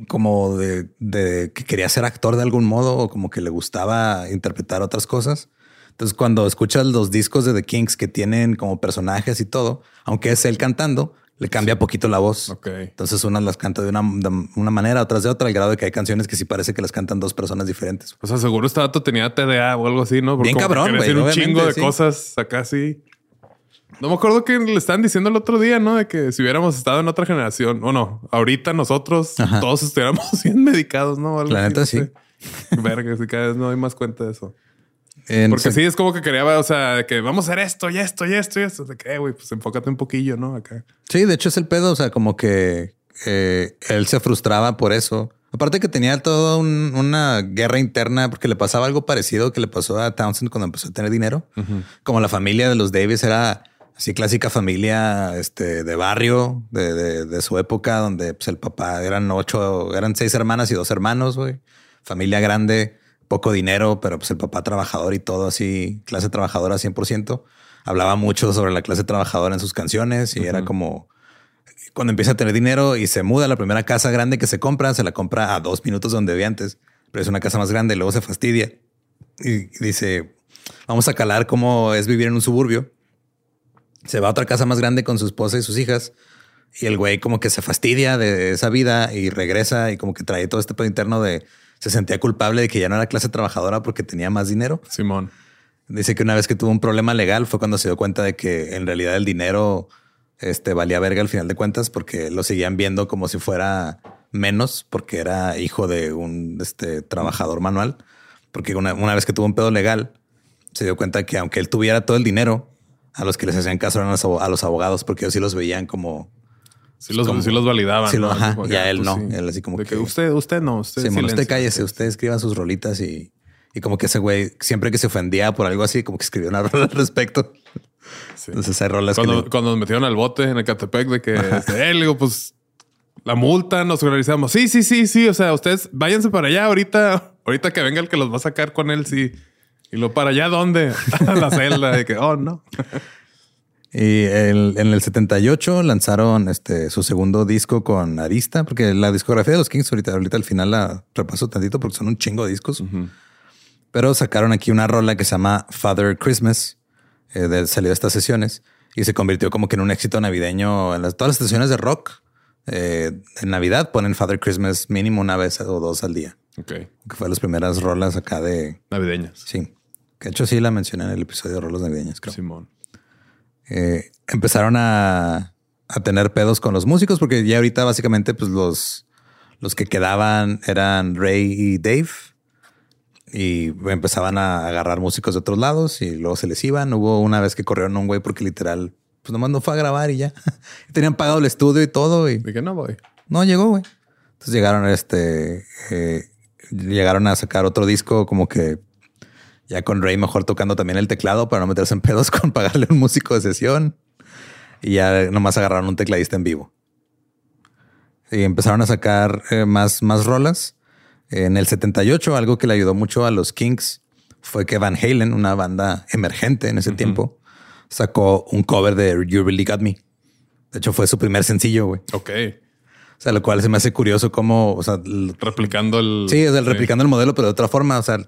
como de, de que quería ser actor de algún modo o como que le gustaba interpretar otras cosas. Entonces, cuando escuchas los discos de The Kings que tienen como personajes y todo, aunque es él cantando, le cambia poquito la voz. Ok. Entonces, unas las canta de una, de una manera, otras de otra, al grado de que hay canciones que sí parece que las cantan dos personas diferentes. O sea, seguro este vato tenía TDA o algo así, ¿no? Bien cabrón, güey, un chingo de sí. cosas acá así. No me acuerdo que le estaban diciendo el otro día, ¿no? De que si hubiéramos estado en otra generación, o no, ahorita nosotros Ajá. todos estuviéramos [LAUGHS] bien medicados, ¿no? Algo La así, neta, no sí. sé. Verga, si cada vez no hay más cuenta de eso. En- Porque sí, es como que quería, o sea, de que vamos a hacer esto y esto y esto y esto. De que, eh, güey, pues enfócate un poquillo, ¿no? Acá. Sí, de hecho es el pedo. O sea, como que eh, él se frustraba por eso. Aparte que tenía toda un- una guerra interna porque le pasaba algo parecido que le pasó a Townsend cuando empezó a tener dinero. Como la familia de los Davis era así clásica familia este, de barrio de, de- de su época, donde pues, el papá eran ocho, eran seis hermanas y dos hermanos, güey. Familia grande, poco dinero, pero pues el papá trabajador y todo así, clase trabajadora 100%. Hablaba mucho sobre la clase trabajadora en sus canciones y era como cuando empieza a tener dinero y se muda a la primera casa grande que se compra, se la compra a dos minutos donde vivía antes, pero es una casa más grande, luego se fastidia y dice, vamos a calar cómo es vivir en un suburbio. Se va a otra casa más grande con su esposa y sus hijas y el güey como que se fastidia de esa vida y regresa y como que trae todo este pedo interno de se sentía culpable de que ya no era clase trabajadora porque tenía más dinero. Simón. Dice que una vez que tuvo un problema legal fue cuando se dio cuenta de que en realidad el dinero este, valía verga al final de cuentas porque lo seguían viendo como si fuera menos porque era hijo de un este, trabajador manual. Porque una, una vez que tuvo un pedo legal, se dio cuenta que aunque él tuviera todo el dinero, a los que les hacían caso eran a los abogados porque ellos sí los veían como... Sí los, Como- sí los validaban. Sí, lo- ¿no? ajá, Como y a que, él pues, no. sí. Él así como De que- usted, usted no, usted Simón, usted cállese, usted escriba sus rolitas y, y como que ese güey siempre que se ofendía por algo así, como que escribió una [LAUGHS] rola al respecto. Sí. Entonces hay rolas Cuando, cuando nos metieron al bote en el Catepec de que este, eh, le digo, pues la multa nos organizamos. Sí, sí, sí, sí. O sea, ustedes váyanse para allá ahorita, ahorita que venga el que los va a sacar con él. Sí. Y lo para allá, ¿dónde? [LAUGHS] A la celda de que, oh, no. Y el- en el 78 lanzaron este, su segundo disco con Arista, porque la discografía de los Kings ahorita, ahorita al final la repaso tantito porque son un chingo de discos. Pero sacaron aquí una rola que se llama Father Christmas, eh, de, salió de estas sesiones y se convirtió como que en un éxito navideño en las, todas las estaciones de rock. eh, en Navidad ponen Father Christmas mínimo una vez o dos al día, Ok. que fue las primeras rolas acá de... Navideñas. Sí, que de hecho sí la mencioné en el episodio de rolas navideñas, creo. Simón. Eh, empezaron a, a tener pedos con los músicos porque ya ahorita básicamente pues los, los que quedaban eran Ray y Dave y empezaban a agarrar músicos de otros lados y luego se les iban. Hubo una vez que corrieron a un güey porque literal pues nomás no fue a grabar y ya. [LAUGHS] Tenían pagado el estudio y todo y Dije, no voy. no llegó, güey. Entonces llegaron, este, eh, llegaron a sacar otro disco como que ya con Ray mejor tocando también el teclado para no meterse en pedos [LAUGHS] con pagarle un músico de sesión. Y ya nomás agarraron un tecladista en vivo. Y empezaron a sacar eh, más, más rolas. En el 78, algo que le ayudó mucho a los Kings fue que Van Halen, una banda emergente en ese tiempo, sacó un cover de You Really Got Me. De hecho, fue su primer sencillo, güey. Ok. O sea, lo cual se me hace curioso cómo, o sea, Replicando el. sí, es el replicando el modelo, pero de otra forma. O sea,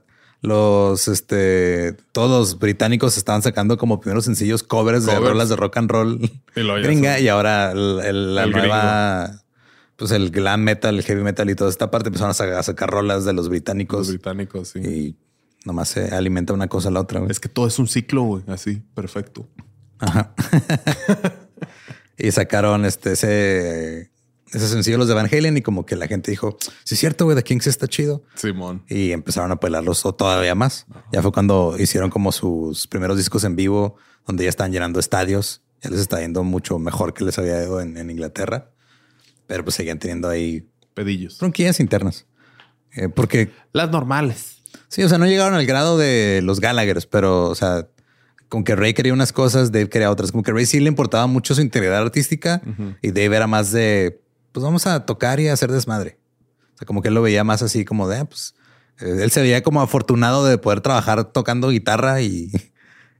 los, este, todos británicos estaban sacando como primeros sencillos covers, de rolas de rock and roll gringa y ahora el- el- la El nueva, pues el glam metal, el heavy metal y toda esta parte empezaron a sacar, a sacar rolas de los británicos Los británicos, sí. y nomás se alimenta una cosa a la otra. güey. Es que todo es un ciclo, güey. Así, perfecto. Ajá. [LAUGHS] y sacaron este ese, ese sencillo los de Van Halen y como que la gente dijo, sí es cierto, güey, The Kings está chido. Simón. Y empezaron a pelarlos todavía más. Ya fue cuando hicieron como sus primeros discos en vivo, donde ya están llenando estadios. Ya les está yendo mucho mejor que les había ido en, en Inglaterra. Pero pues seguían teniendo ahí Pedillos. tronquillas internas. Eh, porque Las normales. Sí, o sea, no llegaron al grado de los Gallaghers, pero, o sea, con que Ray quería unas cosas, Dave quería otras. Como que Ray sí le importaba mucho su integridad artística y Dave era más de, pues vamos a tocar y hacer desmadre. O sea, como que él lo veía más así como de, ah, pues, eh, él se veía como afortunado de poder trabajar tocando guitarra y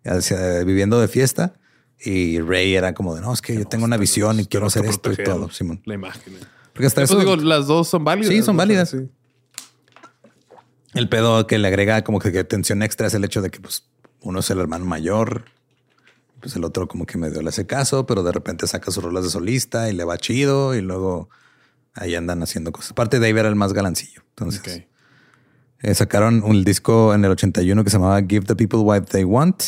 [LAUGHS] viviendo de fiesta. Y Ray era como de, no, es que yo tengo una visión y quiero hacer esto y todo, Simón. La imagen. Porque hasta Eso eso, digo, las dos son válidas. Sí, son válidas. sí. el pedo que le agrega como que, que tensión extra es el hecho de que pues uno es el hermano mayor, pues el otro como que medio le hace caso, pero de repente saca sus rolas de solista y le va chido y luego ahí andan haciendo cosas. Aparte Dave era el más galancillo. Entonces eh, sacaron un disco en el 81 que se llamaba Give the People What They Want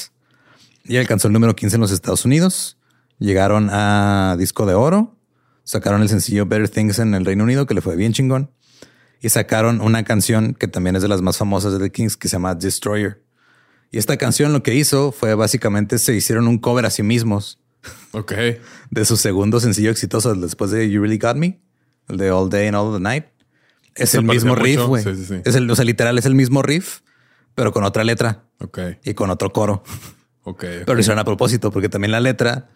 y alcanzó el número 15 en los Estados Unidos. Llegaron a disco de oro, sacaron el sencillo Better Things en el Reino Unido que le fue bien chingón y sacaron una canción que también es de las más famosas de The Kings que se llama Destroyer. Y esta canción lo que hizo fue básicamente se hicieron un cover a sí mismos Ok. de su segundo sencillo exitoso después de You Really Got Me, el de All Day and All the Night. Es Se el mismo riff, güey. Sí, sí, sí. Es el, o sea, literal, es el mismo riff, pero con otra letra Ok. y con otro coro. Ok. Pero lo hicieron a propósito, porque también la letra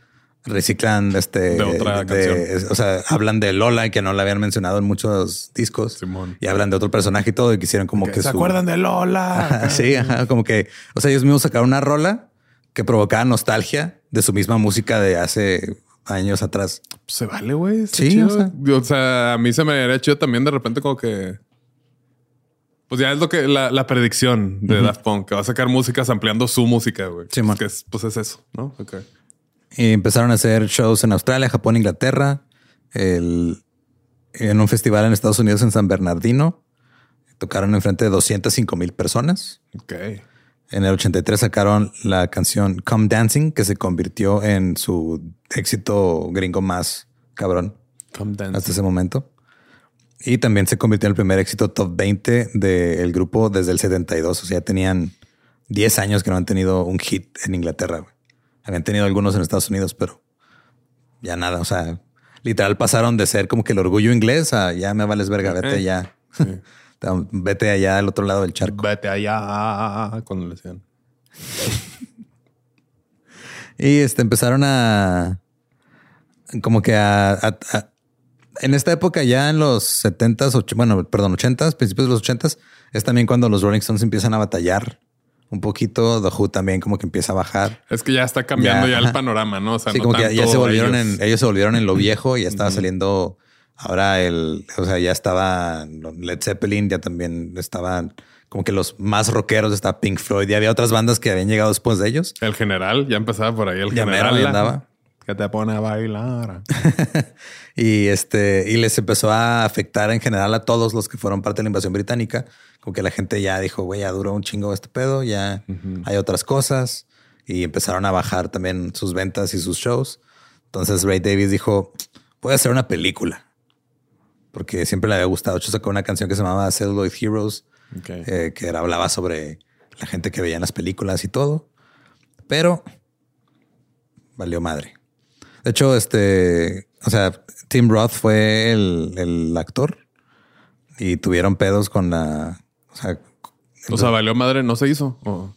reciclan este De otra canción. o sea, hablan de Lola, que no la habían mencionado en muchos discos. Simón. Y hablan de otro personaje y todo, y quisieron como que ¿Se su- acuerdan de Lola? [LAUGHS] Sí, ajá, como que, o sea, ellos mismos sacaron una rola que provocaba nostalgia de su misma música de hace años atrás. Se vale, güey. Sí, chido. o sea. o sea, a mí se me haría chido también de repente como que... Pues ya es lo que la, la predicción de Daft Punk, que va a sacar músicas ampliando su música, güey. Simón. Que es, pues es eso, ¿no? Ok. Y empezaron a hacer shows en Australia, Japón, Inglaterra, el- en un festival en Estados Unidos en San Bernardino. Tocaron enfrente de 205 mil personas. Ok. En el 83 sacaron la canción Come Dancing, que se convirtió en su éxito gringo más cabrón Come dance. hasta ese momento. Y también se convirtió en el primer éxito top 20 del grupo desde el 72. O sea, ya tenían 10 años que no han tenido un hit en Inglaterra. Habían tenido algunos en Estados Unidos, pero ya nada. O sea, literal pasaron de ser como que el orgullo inglés a ya me vales verga, vete Eh, ya. sí. [LAUGHS] vete allá al otro lado del charco. Vete allá cuando le decían. Y este empezaron a como que a, a- a- en esta época ya en los 70s, och- bueno, perdón, 80s, principios de los 80s, es también cuando los Rolling Stones empiezan a batallar un poquito. The Who también como que empieza a bajar. Es que ya está cambiando Ya, ya, el panorama, ¿no? O sea, Sí, no como que ya, ya se volvieron ellos. en, ellos se volvieron en lo viejo y ya estaba saliendo ahora el, o sea, ya estaba Led Zeppelin, ya también estaban como que los más rockeros, estaba Pink Floyd y había otras bandas que habían llegado después de ellos. El general, ya empezaba por ahí el Ya mero, general. ahí andaba. Que te pone a bailar. [LAUGHS] y este, y les empezó a afectar en general a todos los que fueron parte de la invasión británica. Como que la gente ya dijo, güey, ya duró un chingo este pedo, ya hay otras cosas. Y empezaron a bajar también sus ventas y sus shows. Entonces Ray Davis dijo, voy a hacer una película. Porque siempre le había gustado. De hecho, sacó una canción que se llamaba Celluloid Heroes, eh, que era- hablaba sobre la gente que veía en las películas y todo. Pero valió madre. De hecho, este, o sea, Tim Roth fue el, el actor y tuvieron pedos con la, o sea, O sea, valió madre, no se hizo. Oh,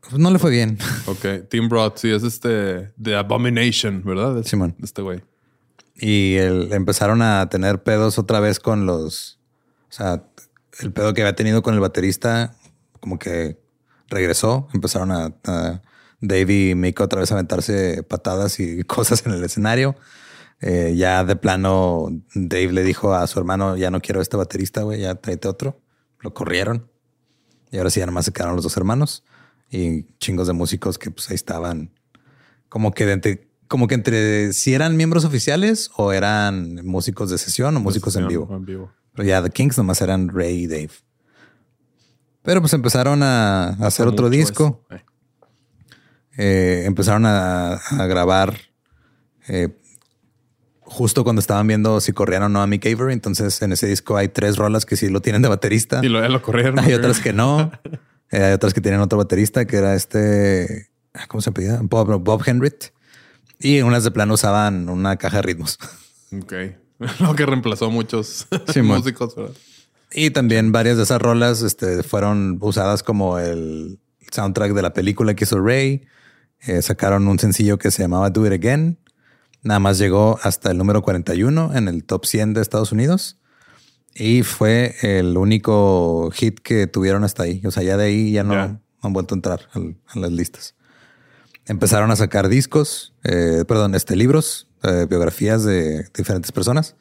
pues no le fue bien. ok. Tim Roth, sí, es este The Abomination, ¿verdad? Es- Simón. Este güey. Y el- empezaron a tener pedos otra vez con los, o sea, el pedo que había tenido con el baterista, como que regresó, empezaron a, a Dave y Mick otra vez a aventarse patadas y [LAUGHS] cosas en el escenario. Eh, ya de plano, Dave le dijo a su hermano, ya no quiero este baterista, güey, ya tráete otro. Lo corrieron. Y ahora sí, ya nomás se quedaron los dos hermanos y chingos de músicos que pues ahí estaban como que de entre, como que entre si eran miembros oficiales o eran músicos de sesión o músicos en vivo. En vivo. Pero ya The Kings nomás eran Ray y Dave. Pero pues empezaron a, a hacer otro disco. eso. Eh. Eh, empezaron a, a grabar eh, justo cuando estaban viendo si corrían o no a Mick Avery. Entonces en ese disco hay tres rolas que sí lo tienen de baterista. Y ya lo corrieron. Hay otras que no. [LAUGHS] Eh, hay otras que tienen otro baterista que era este, ¿cómo se apellida? Bob, Bob Henrit. Y unas de plano usaban una caja de ritmos. [LAUGHS] Ok. [LAUGHS] Lo que reemplazó a muchos músicos, ¿verdad? Y también varias de esas rolas este, fueron usadas como el soundtrack de la película que hizo Ray. Eh, sacaron un sencillo que se llamaba Do It Again. Nada más llegó hasta el número 41 en el top 100 de Estados Unidos. Y fue el único hit que tuvieron hasta ahí. O sea, ya de ahí ya no han vuelto a entrar al- a las listas. Empezaron a sacar discos, eh, perdón, este, libros, eh, biografías de diferentes personas.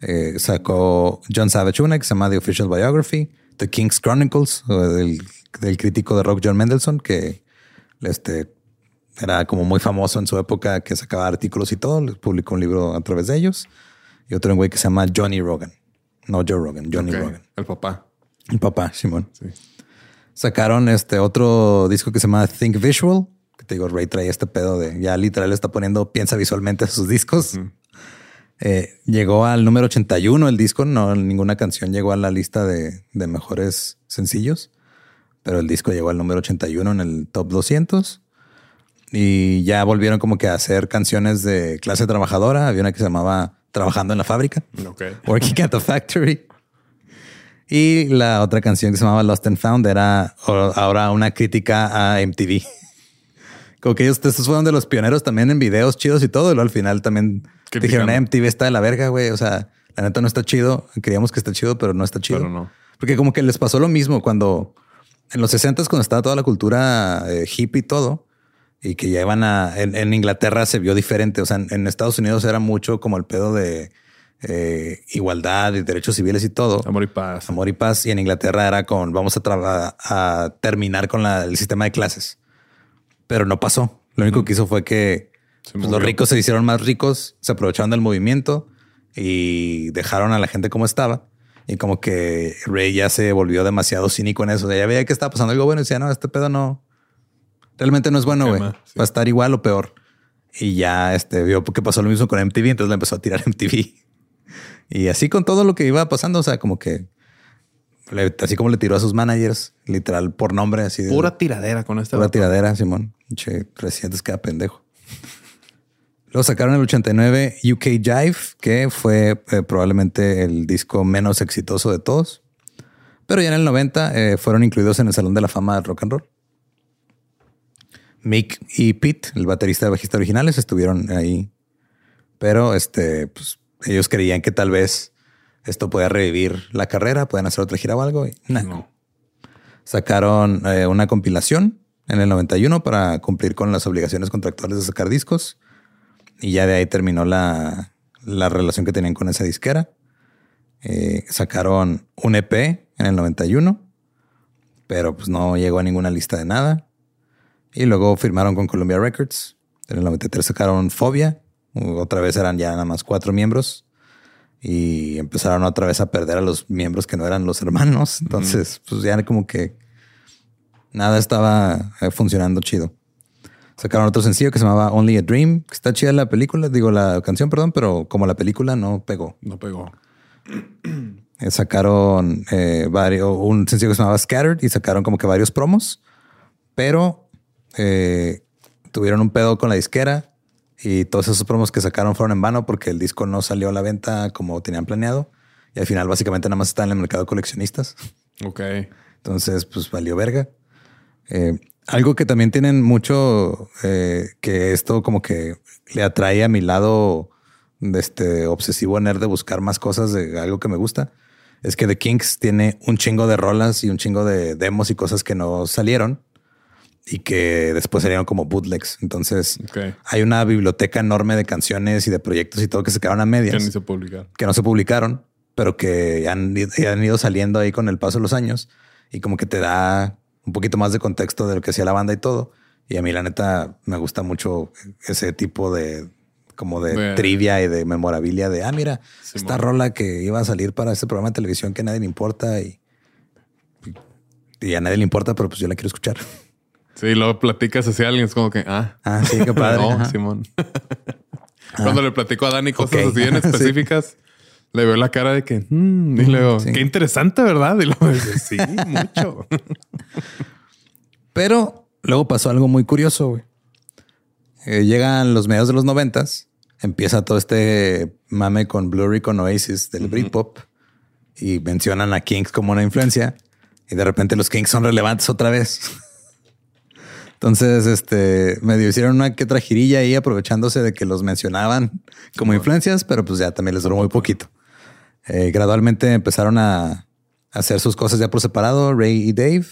Eh, sacó John Savage una que se llama The Official Biography, The King's Chronicles, del, del crítico de rock John Mendelssohn, que este, era como muy famoso en su época, que sacaba artículos y todo. Les publicó un libro a través de ellos. Y otro güey que se llama Johnny Rogan. No Joe Rogan, Johnny Rogan. El papá. El papá, Simón. Sí. Sacaron este otro disco que se llama Think Visual. Que te digo, Ray trae este pedo de ya literal está poniendo piensa visualmente a sus discos. Eh, llegó al número 81 el disco. No, ninguna canción llegó a la lista de, de mejores sencillos, pero el disco llegó al número 81 en el top 200. Y ya volvieron como que a hacer canciones de clase trabajadora. Había una que se llamaba Trabajando en la fábrica. Working at the Factory. Y la otra canción que se llamaba Lost and Found era ahora una crítica a MTV. [LAUGHS] Como que ellos estos fueron de los pioneros también en videos chidos y todo. Y luego al final también dijeron, "Eh, MTV está de la verga, güey. O sea, la neta no está chido. Creíamos que está chido, pero no está chido. Pero no. Porque como que les pasó lo mismo cuando en los 60 cuando estaba toda la cultura eh, hippie y todo y que ya iban a en, en Inglaterra se vio diferente. O sea, en, en Estados Unidos era mucho como el pedo de eh, igualdad y derechos civiles y todo. Amor y paz. Amor y paz. Y en Inglaterra era con vamos a, a terminar con la- el sistema de clases. Pero no pasó. Lo único que hizo fue que pues, los ricos se hicieron más ricos, se aprovecharon del movimiento y dejaron a la gente como estaba. Y como que Ray ya se volvió demasiado cínico en eso. O sea, ya veía que estaba pasando algo bueno y decía, no, este pedo no, realmente no es bueno, güey. Sí. Va a estar igual o peor. Y ya este vio que pasó lo mismo con MTV, entonces le empezó a tirar [LAUGHS] MTV. Y así con todo lo que iba pasando, o sea, como que así como le tiró a sus managers, literal por nombre, así de Pura tiradera con esta. pura tiradera, Simón. Che, recientes queda pendejo. Luego sacaron el 89 UK Jive, que fue eh, probablemente el disco menos exitoso de todos. Pero ya en el 90 eh, fueron incluidos en el Salón de la Fama del Rock and Roll. Mick y Pete, el baterista y bajista originales, estuvieron ahí. Pero este, pues, ellos creían que tal vez esto podía revivir la carrera, pueden hacer otra gira o algo. Y, nah. No. Sacaron eh, una compilación en el 91 para cumplir con las obligaciones contractuales de sacar discos. Y ya de ahí terminó la, la relación que tenían con esa disquera. Eh, sacaron un EP en el 91, pero pues no llegó a ninguna lista de nada. Y luego firmaron con Columbia Records. En el 93 sacaron Fobia. Otra vez eran ya nada más cuatro miembros. Y empezaron otra vez a perder a los miembros que no eran los hermanos. Entonces, pues ya como que nada estaba eh, funcionando chido. Sacaron otro sencillo que se llamaba Only a Dream, que está chida la película, digo la canción, perdón, pero como la película no pegó. No pegó. Eh, sacaron eh, varios, un sencillo que se llamaba Scattered y sacaron como que varios promos, pero eh, tuvieron un pedo con la disquera y todos esos promos que sacaron fueron en vano porque el disco no salió a la venta como tenían planeado y al final básicamente nada más está en el mercado de coleccionistas. Ok. Entonces, pues valió verga. Eh, algo que también tienen mucho, eh, que esto como que le atrae a mi lado de este obsesivo nerd de buscar más cosas de algo que me gusta, es que The Kinks tiene un chingo de rolas y un chingo de demos y cosas que no salieron y que después salieron como bootlegs. Entonces, Ok. hay una biblioteca enorme de canciones y de proyectos y todo que se quedaron a Que medias ni se publicaron. que no se publicaron, pero que han, han ido saliendo ahí con el paso de los años y como que te da un poquito más de contexto de lo que hacía la banda y todo. Y a mí la neta me gusta mucho ese tipo de como de, De- trivia y de memorabilia de, ah, mira, esta rola que iba a salir para este programa de televisión que a nadie le importa y, y a nadie le importa, pero pues yo la quiero escuchar. Sí, luego platicas así a alguien, es como que, ah, Ah, sí, qué padre. no. Simón. [LAUGHS] Cuando le platico a Dani cosas Ok. así bien [LAUGHS] Sí. específicas, le veo la cara de que, mm, y luego, Sí. qué interesante, ¿verdad? Y luego sí, mucho. [LAUGHS] Pero luego pasó algo muy curioso, güey. Eh, llegan los mediados de los noventas, empieza todo este mame con Blurry con Oasis del Britpop y mencionan a Kings como una influencia y de repente los Kings son relevantes otra vez. Entonces, este, medio hicieron una que otra girilla ahí aprovechándose de que los mencionaban como influencias, pero pues ya también les duró muy poquito. Eh, gradualmente empezaron a hacer sus cosas ya por separado, Ray y Dave.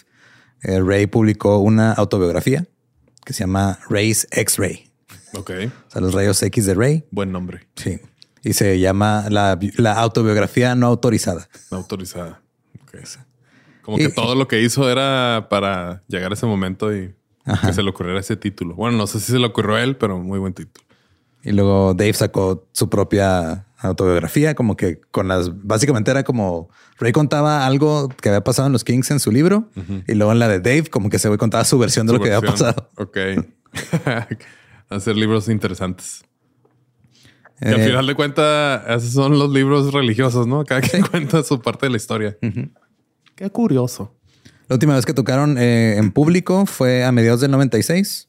Eh, Ray publicó una autobiografía que se llama Ray's X-Ray. Ok. O sea, los rayos X de Ray. Buen nombre. Sí. Y se llama la, la autobiografía no autorizada. No autorizada. Okay. Como que todo lo que hizo era para llegar a ese momento y que se le ocurriera ese título. Bueno, no sé si se le ocurrió a él, pero muy buen título. Y luego Dave sacó su propia autobiografía, como que con las, básicamente era como Ray contaba algo que había pasado en los Kings en su libro y luego en la de Dave, como que se contaba su versión de lo que había pasado. Ok. [LAUGHS] Hacer libros interesantes. Y al eh, final de cuentas, esos son los libros religiosos, ¿no? Cada quien [LAUGHS] cuenta su parte de la historia. Qué curioso. La última vez que tocaron eh, en público fue a mediados del 96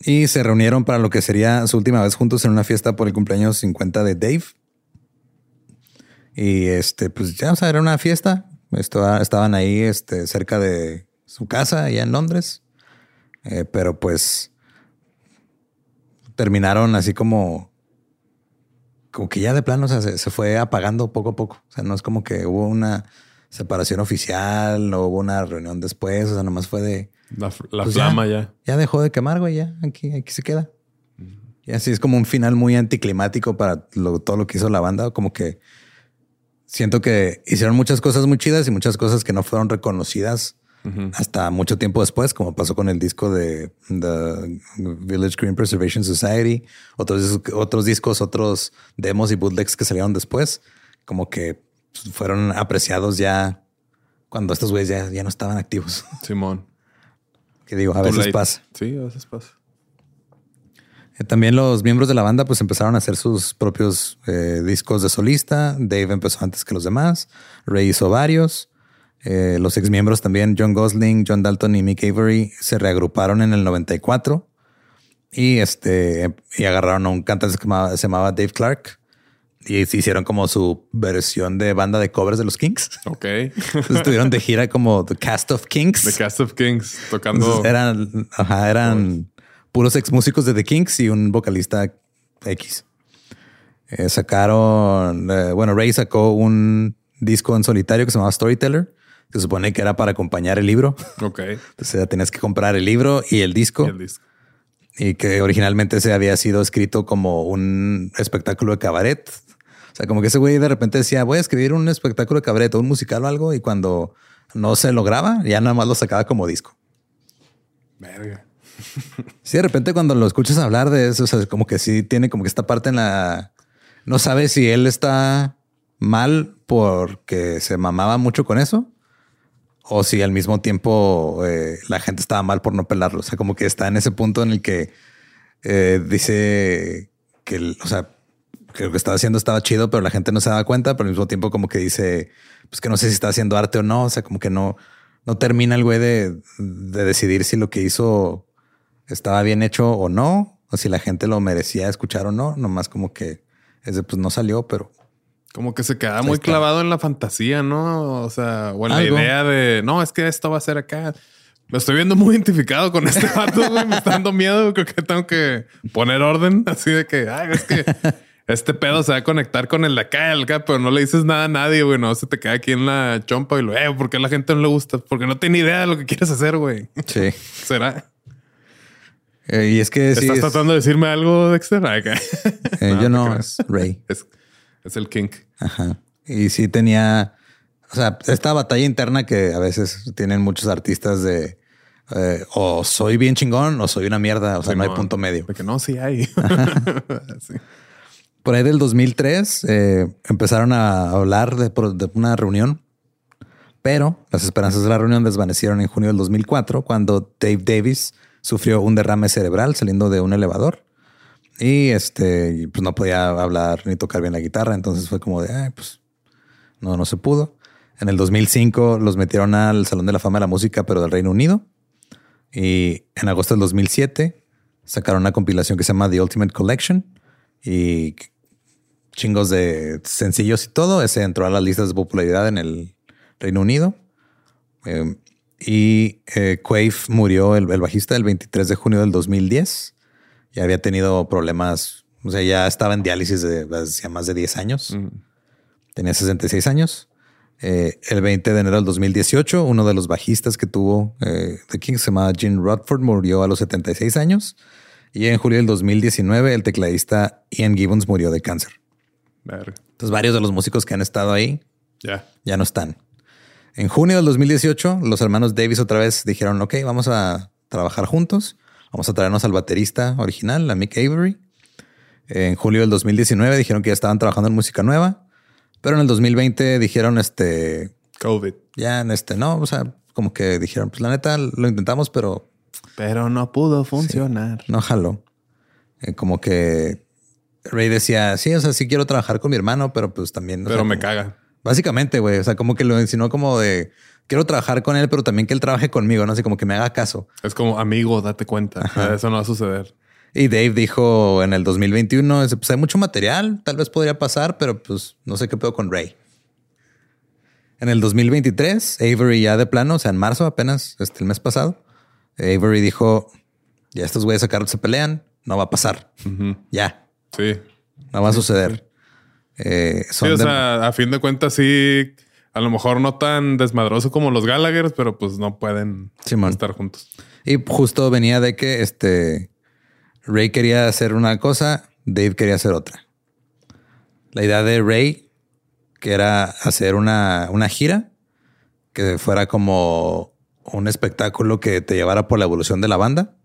y se reunieron para lo que sería su última vez juntos en una fiesta por el cumpleaños 50 de Dave. Y este, pues ya, o sea, era una fiesta. estaban ahí este, cerca de su casa, allá en Londres. Eh, pero pues terminaron así como, como que ya de plano o sea, se, fue apagando poco a poco. O sea, no es como que hubo una separación oficial, no hubo una reunión después. O sea, nomás fue de la, pues flama ya, ya, dejó de quemar, güey, ya. Aquí, aquí se queda. Y así es como un final muy anticlimático para todo lo que hizo la banda. Como que siento que hicieron muchas cosas muy chidas y muchas cosas que no fueron reconocidas hasta mucho tiempo después, como pasó con el disco de The Village Green Preservation Society, otros, otros discos, otros demos y bootlegs que salieron después, como que fueron apreciados ya cuando estos güeyes ya, ya no estaban activos. [LAUGHS] Simón. Que digo, a veces pasa. Sí, a veces pasa. Eh, también los miembros de la banda pues empezaron a hacer sus propios eh, discos de solista. Dave empezó antes que los demás. Ray hizo varios. Eh, los ex miembros también, John Gosling, John Dalton y Mick Avery, se reagruparon en el 94 y, este, y agarraron a un cantante que se llamaba Dave Clark y se hicieron como su versión de banda de covers de los Kings. Ok. estuvieron de gira como The Cast of Kings. The Cast of Kings, tocando. eran, ajá, eran puros ex músicos de The Kings y un vocalista X. Eh, sacaron, eh, bueno, Ray sacó un disco en solitario que se llamaba Storyteller, se supone que era para acompañar el libro. Ok. Entonces ya tenías que comprar el libro y el disco. Y el disco. Y que originalmente se había sido escrito como un espectáculo de cabaret sea, como que ese güey de repente decía, voy a escribir un espectáculo de cabaret un musical o algo. Y cuando no se lograba, ya nada más lo sacaba como disco. Verga. Sí, de repente cuando lo escuchas hablar de eso, o sea, como que sí tiene como que esta parte en la... No sabe si él está mal porque se mamaba mucho con eso o si al mismo tiempo eh, la gente estaba mal por no pelarlo. O sea, como que está en ese punto en el que eh, dice que, o sea, que lo que estaba haciendo estaba chido, pero la gente no se daba cuenta, pero al mismo tiempo como que dice, pues que no sé si está haciendo arte o no, o sea, como que no, no termina el güey de, decidir si lo que hizo estaba bien hecho o no, o si la gente lo merecía escuchar o no, nomás como que ese pues no salió, pero... Como que se queda muy clavado en la fantasía, ¿no? O sea, o en la idea de, no, es que esto va a ser acá. Me estoy viendo muy identificado con este [LAUGHS] vato, güey. Me está dando miedo. Creo que tengo que poner orden. [LAUGHS] Así de que, ay, es que este pedo se va a conectar con el de acá, el acá, pero no le dices nada a nadie, güey. No se te queda aquí en la chompa y lo, eh, porque a la gente no le gusta, porque no tiene idea de lo que quieres hacer, güey. Sí. [LAUGHS] ¿Será? Eh, y es que ¿Estás tratando de decirme algo, Dexter? Acá. Eh, [LAUGHS] yo no, es Ray. Es, el kink. Ajá. Y sí tenía, o sea, esta batalla interna que a veces tienen muchos artistas de eh, o soy bien chingón o soy una mierda. O sea, no, hay punto medio. Porque no, sí hay. [LAUGHS] sí. Por ahí del 2003 eh, empezaron a hablar de, una reunión, pero las esperanzas de la reunión desvanecieron en junio del 2004 cuando Dave Davis sufrió un derrame cerebral saliendo de un elevador y este pues no podía hablar ni tocar bien la guitarra, entonces fue como de, pues no, no se pudo. En el 2005 los metieron al Salón de la Fama de la Música, pero del Reino Unido. Y en agosto del 2007 sacaron una compilación que se llama The Ultimate Collection y chingos de sencillos y todo. Ese entró a las listas de popularidad en el Reino Unido. Eh, y eh, Quave murió, el, el, bajista, el 23 de junio del 2010. Ya había tenido problemas, o sea, ya estaba en diálisis de hacía más de 10 años. Tenía 66 años. Eh, el 20 de enero del 2018, uno de los bajistas que tuvo eh, The King se llamaba Gene Rutford, murió a los 76 años. Y en julio del 2019, el tecladista Ian Gibbons murió de cáncer. Entonces, varios de los músicos que han estado ahí ya, ya no están. En junio del 2018, los hermanos Davis otra vez dijeron, ok, vamos a trabajar juntos. Vamos a traernos al baterista original, a Mick Avery. En julio del 2019 dijeron que ya estaban trabajando en música nueva. Pero en el 2020 dijeron este... COVID. Ya en este, no, o sea, como que dijeron, pues la neta lo intentamos, pero... Pero no pudo funcionar. no jaló. Eh, como que Ray decía, sí, o sea, sí quiero trabajar con mi hermano, pero pues también... Pero me caga. Básicamente, güey, o sea, como que lo insinuó como de, quiero trabajar con él, pero también que él trabaje conmigo, no sé, como que me haga caso. Es como, amigo, date cuenta, eso no va a suceder. Y Dave dijo en el 2021, pues hay mucho material, tal vez podría pasar, pero pues no sé qué pedo con Ray. En el 2023, Avery ya de plano, o sea, en marzo apenas, este, el mes pasado, Avery dijo, ya estos güeyes a se pelean, no va a pasar. Ya. Sí. No va a suceder. Eh, sí, o sea, a fin de cuentas sí, a lo mejor no tan desmadroso como los Gallagher, pero pues no pueden estar juntos. Y justo venía de que este Ray quería hacer una cosa, Dave quería hacer otra. La idea de Ray, que era hacer una, una gira, que fuera como un espectáculo que te llevara por la evolución de la banda.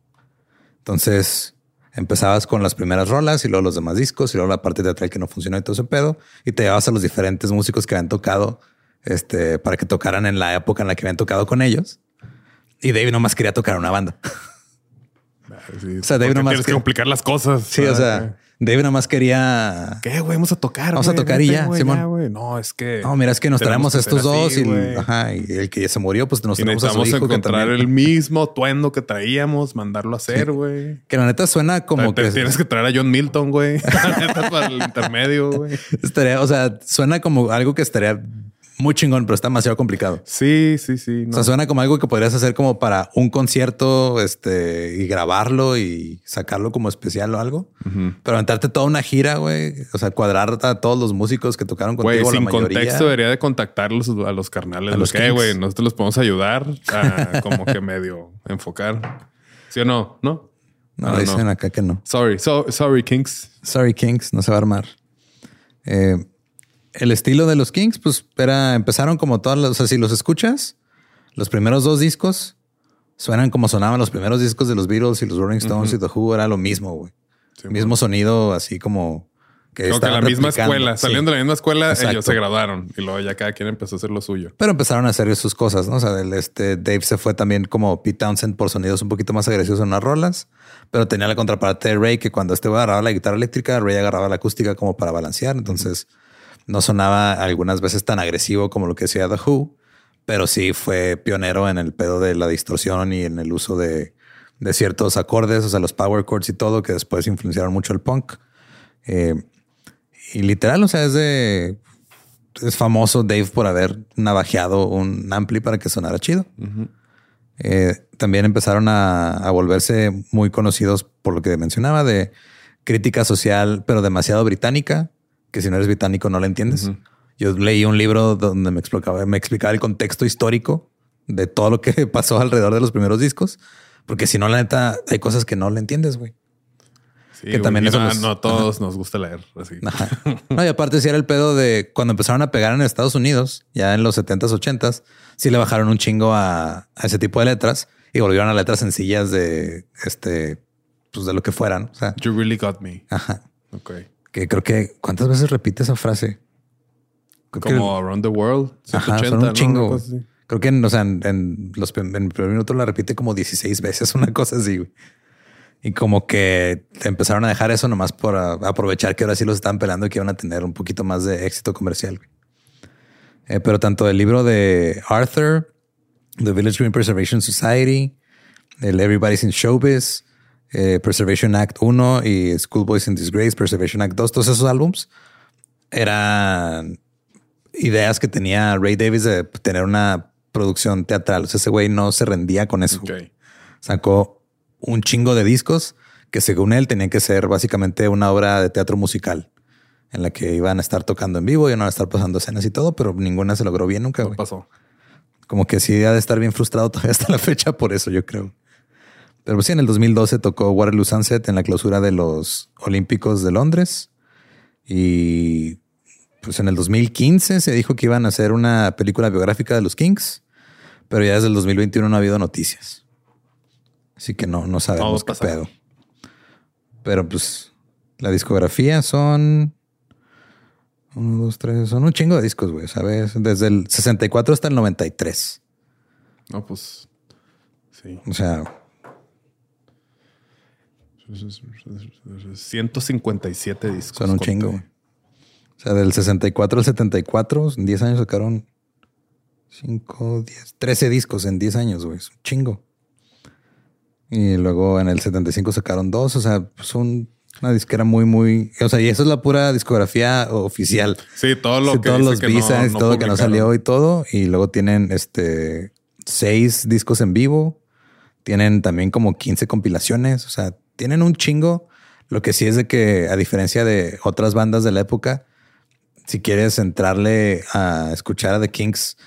Entonces empezabas con las primeras rolas y luego los demás discos y luego la parte teatral que no funcionó y todo ese pedo y te llevabas a los diferentes músicos que habían tocado este, para que tocaran en la época en la que habían tocado con ellos. Y Dave nomás quería tocar una banda. o sea, Dave nomás. Tienes que complicar las cosas. Sí, o sea, Dave nada más quería. ¿Qué, güey? Vamos a tocar. Vamos a tocar y ya, Simón. no, es que. No, mira, es que nos traemos estos dos y, ajá, y, el que ya se murió, pues nos tenemos a su hijo encontrar el mismo tuendo que traíamos, mandarlo a hacer, güey. Que la neta suena como que. Tienes que traer a John Milton, güey. [LAUGHS] para el intermedio, güey. Estaría, o sea, suena como algo que estaría muy chingón, pero está demasiado complicado. Sí, sí, sí. O sea, suena como algo que podrías hacer como para un concierto, este, y grabarlo y sacarlo como especial o algo. Pero aventarte toda una gira, güey. O sea, cuadrar a todos los músicos que tocaron contigo. Güey, sin contexto debería de contactarlos a los carnales. A los que, güey, nosotros los podemos ayudar a como que medio enfocar. ¿Sí o no? ¿No? No, dicen acá que no. Sorry, sorry, Kings. Sorry, Kings, no se va a armar. Eh, el estilo de los Kings, pues era, empezaron como todas las, o sea, si los escuchas, los primeros dos discos suenan como sonaban los primeros discos de los Beatles y los Rolling Stones y The Who, era lo mismo, güey. mismo sonido, así como que Creo que la misma escuela, saliendo de la misma escuela, ellos se graduaron y luego ya cada quien empezó a hacer lo suyo. Pero empezaron a hacer sus cosas, ¿no? O sea, el, este Dave se fue también como Pete Townsend por sonidos un poquito más agresivos en las rolas, pero tenía la contraparte de Ray que cuando este güey agarraba la guitarra eléctrica, Ray agarraba la acústica como para balancear. Entonces, no sonaba algunas veces tan agresivo como lo que decía The Who, pero sí fue pionero en el pedo de la distorsión y en el uso de, ciertos acordes, o sea, los power chords y todo, que después influenciaron mucho el punk. Eh, y literal, o sea, es de. Es famoso Dave por haber navajeado un ampli para que sonara chido. Eh, también empezaron a, a, volverse muy conocidos por lo que mencionaba de crítica social, pero demasiado británica que si no eres británico no la entiendes. Yo leí un libro donde me explicaba, me explicaba el contexto histórico de todo lo que [LAUGHS] pasó alrededor de los primeros discos, porque si no, la neta, hay cosas que no le entiendes, güey. que también eso no, a todos nos gusta leer. Así. No, y aparte, si era el pedo de cuando empezaron a pegar en Estados Unidos, ya en los 70s, 80s, sí le bajaron un chingo a, a ese tipo de letras y volvieron a letras sencillas de este, pues de lo que fueran. O sea, you really got me. Ajá. Ok que creo que cuántas veces repite esa frase. Como Around the World. Ajá, son un chingo. Creo que en, o sea, en, los en el primer minuto la repite como 16 veces, [LAUGHS] una cosa así. Y como que empezaron a dejar eso nomás por aprovechar que ahora sí los están pelando y que iban a tener un poquito más de éxito comercial. Eh, pero tanto el libro de Arthur, The Village Green Preservation Society, el Everybody's in Showbiz, eh, Preservation Act 1 y Schoolboys in Disgrace, Preservation Act 2, todos esos álbums eran ideas que tenía Ray Davis de tener una producción teatral. O sea, ese güey no se rendía con eso. Sacó un chingo de discos que según él tenían que ser básicamente una obra de teatro musical en la que iban a estar tocando en vivo y iban a estar pasando escenas y todo, pero ninguna se logró bien nunca. No pasó. Como que sí ha de estar bien frustrado [LAUGHS] todavía hasta la fecha por eso, yo creo. Pero pues sí, en el 2012 tocó Waterloo Sunset en la clausura de los Olímpicos de Londres. Y pues en el 2015 se dijo que iban a hacer una película biográfica de los Kings, pero ya desde el 2021 no ha habido noticias. Así que no, no sabemos qué pedo. Pero pues la discografía son... Uno, dos, tres. Son un chingo de discos, güey, ¿sabes? Desde el 64 hasta el 93. No, pues. Sí. O sea, 157 discos. son un chingo. güey. O sea, del 64 al 74, en 10 años sacaron 5, 10, 13 discos en 10 años, güey. Es un chingo. Y luego en el 75 sacaron dos. O sea, pues un- una disquera muy, muy. O sea, y eso es la pura discografía oficial. Sí, todo lo Sí, que todos dice los que no- B-sides, no todo que no publicaron. salió y todo. Y luego tienen este seis discos en vivo. Tienen también como 15 compilaciones. O sea, tienen un chingo. Lo que sí es de que, a diferencia de otras bandas de la época, si quieres entrarle a escuchar a The Kings,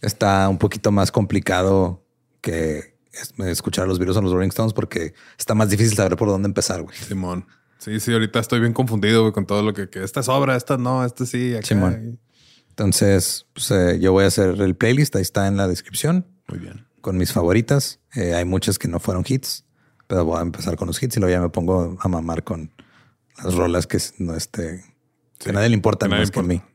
está un poquito más complicado que es- escuchar a los virus o los Rolling Stones porque está más difícil saber por dónde empezar, güey. Simón. Sí, sí, ahorita estoy bien confundido güey, con todo lo que, que esta es obra, esta no, esta sí, acá. Simón. Entonces, pues, eh, yo voy a hacer el playlist, ahí está en la descripción. Muy bien. con mis favoritas. Eh, hay muchas que no fueron hits, pero voy a empezar con los hits y luego ya me pongo a mamar con las rolas que no este, que Sí, a nadie le importan que nadie más que a mí. importa.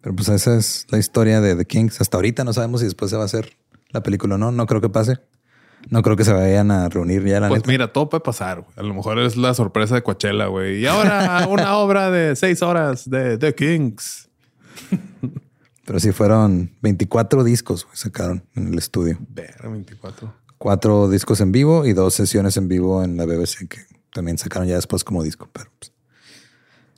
Pero pues esa es la historia de The Kings. Hasta ahorita no sabemos si después se va a hacer la película o no. No creo que pase. No creo que se vayan a reunir ya la Pues neta. mira, todo puede pasar. güey. A lo mejor es la sorpresa de Coachella, güey. Y ahora [LAUGHS] una obra de seis horas de The Kings. Pero sí fueron 24 discos güey, sacaron en el estudio. Ver, 24. Cuatro discos en vivo y dos sesiones en vivo en la BBC que también sacaron ya después como disco. Pero pues,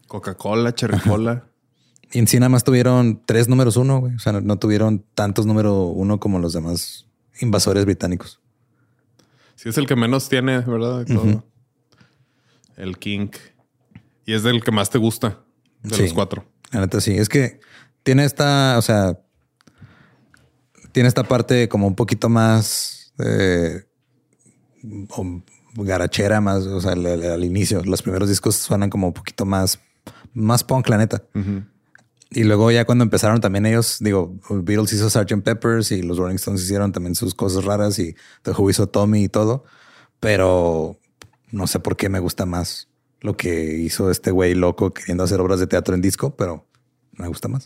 Coca-Cola, Cherry Cola. [LAUGHS] Y en sí nada más tuvieron tres números uno, güey. O sea, no, no tuvieron tantos número uno como los demás invasores británicos. Sí, es el que menos tiene, ¿verdad? El King. Y es del que más te gusta de Sí. los cuatro. La neta sí. Es que tiene esta, o sea, tiene esta parte como un poquito más eh, garachera, más, o sea, al, inicio. Los primeros discos suenan como un poquito más, más punk, la neta. Y luego ya cuando empezaron también ellos, digo, Beatles hizo Sgt. Peppers y los Rolling Stones hicieron también sus cosas raras y The Who hizo Tommy y todo. Pero no sé por qué me gusta más lo que hizo este güey loco queriendo hacer obras de teatro en disco, pero me gusta más.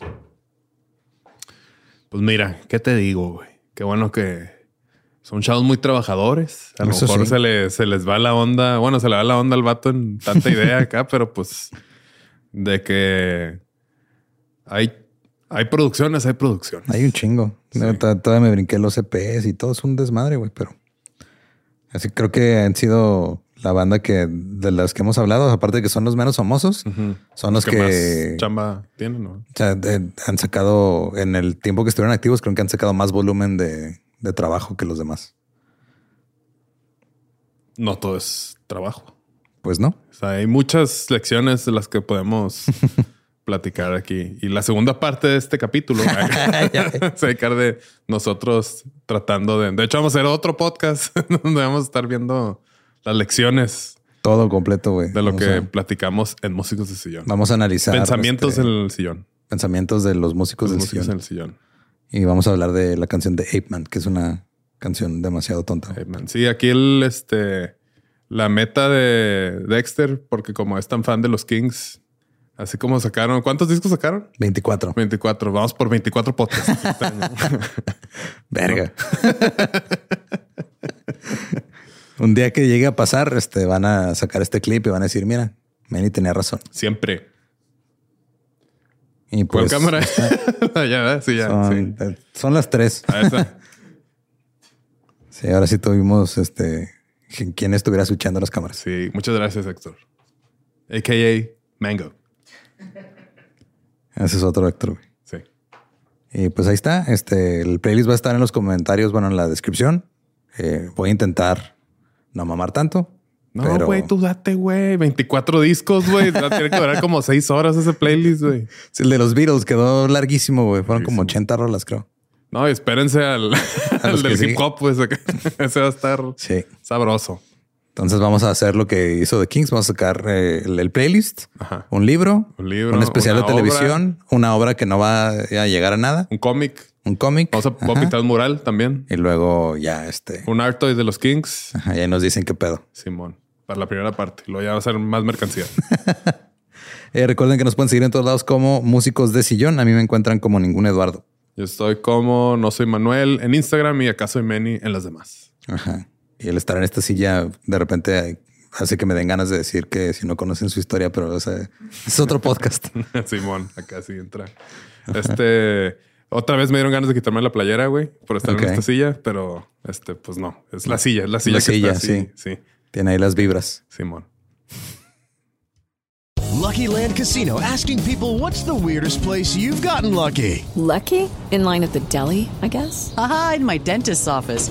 Pues mira, ¿qué te digo, güey? Qué bueno que son chavos muy trabajadores. A lo Eso mejor sí. se, le- se les va la onda. Bueno, se le va la onda al vato en tanta idea acá, [LAUGHS] pero pues de que hay, hay producciones, hay producciones. Hay un chingo. Todavía me brinqué los EPs y todo es un desmadre, güey, pero así creo que han sido la banda que de las que hemos hablado, aparte de que son los menos famosos, son los que, que, más chamba tienen, ¿no? O sea, de- han sacado en el tiempo que estuvieron activos, creo que han sacado más volumen de, de trabajo que los demás. No todo es trabajo. Pues no. O sea, hay muchas lecciones de las que podemos [LAUGHS] platicar aquí. Y la segunda parte de este capítulo [LAUGHS] [LAUGHS] se dedicar de nosotros tratando de... De hecho, vamos a hacer otro podcast donde vamos a estar viendo las lecciones Todo completo, güey. de lo Vamos que a- platicamos en Músicos de Sillón. vamos a analizar Pensamientos este, en el sillón. pensamientos de los músicos Los del músicos sillón. en el sillón. Y vamos a hablar de la canción de Ape Man, que es una canción demasiado tonta. Man. Sí, aquí el este la meta de Dexter, porque como es tan fan de los Kings, así como sacaron, ¿cuántos discos sacaron? 24. 24. Vamos por 24 podcasts. [LAUGHS] este año. [LAUGHS] Verga. Un día que llegue a pasar, este, van a sacar este clip y van a decir, mira, Manny tenía razón. Siempre. Y ¿Cuál pues cámara? [LAUGHS] [LAUGHS] ya, ¿verdad? Sí, ya. son, sí. son las tres. Ah. [LAUGHS] Sí, ahora sí tuvimos este quien estuviera escuchando las cámaras. Sí, muchas gracias, Héctor. AKA Mango. Ese es otro Héctor, güey. Sí. Y pues ahí está. Este, el playlist va a estar en los comentarios, bueno, en la descripción. Eh, voy a intentar no mamar tanto. No, pero- güey, tú date, güey. 24 discos, güey. Va a tener que durar como 6 horas ese playlist, güey. [LAUGHS] Sí, El de los Beatles quedó larguísimo, güey. Fueron como 80 rolas, creo. No, y espérense al, [LAUGHS] al del hip hop, pues. Ese va a estar Sí. sabroso. Entonces vamos a hacer lo que hizo The Kings. Vamos a sacar eh, el, el playlist, Ajá. un libro, Un libro, un especial de televisión, una obra que no va a llegar a nada, Un cómic. Un cómic. Vamos a, pintar un mural también. Y luego ya este. Un Artois de los Kings. Ajá, y ahí nos dicen qué pedo. Simón. Para la primera parte. Luego ya va a ser más mercancía. [LAUGHS] Eh, recuerden que nos pueden seguir en todos lados como músicos de sillón. A mí me encuentran como ningún Eduardo. Yo estoy como No Soy Manuel en Instagram y acá soy Meni en las demás. Ajá. Y el estar en esta silla de repente hace que me den ganas de decir que si no conocen su historia, pero o sea, es otro [LAUGHS] podcast. Simón, acá sí entra. Este, otra vez me dieron ganas de quitarme la playera, güey, por estar en esta silla, pero este, pues no, es la silla, es la silla La que silla, está así. Sí, Tiene ahí las vibras. Simón. Lucky Land Casino asking people what's the weirdest place you've gotten lucky? Lucky? In line at the deli, I guess? Aha, in my dentist's office.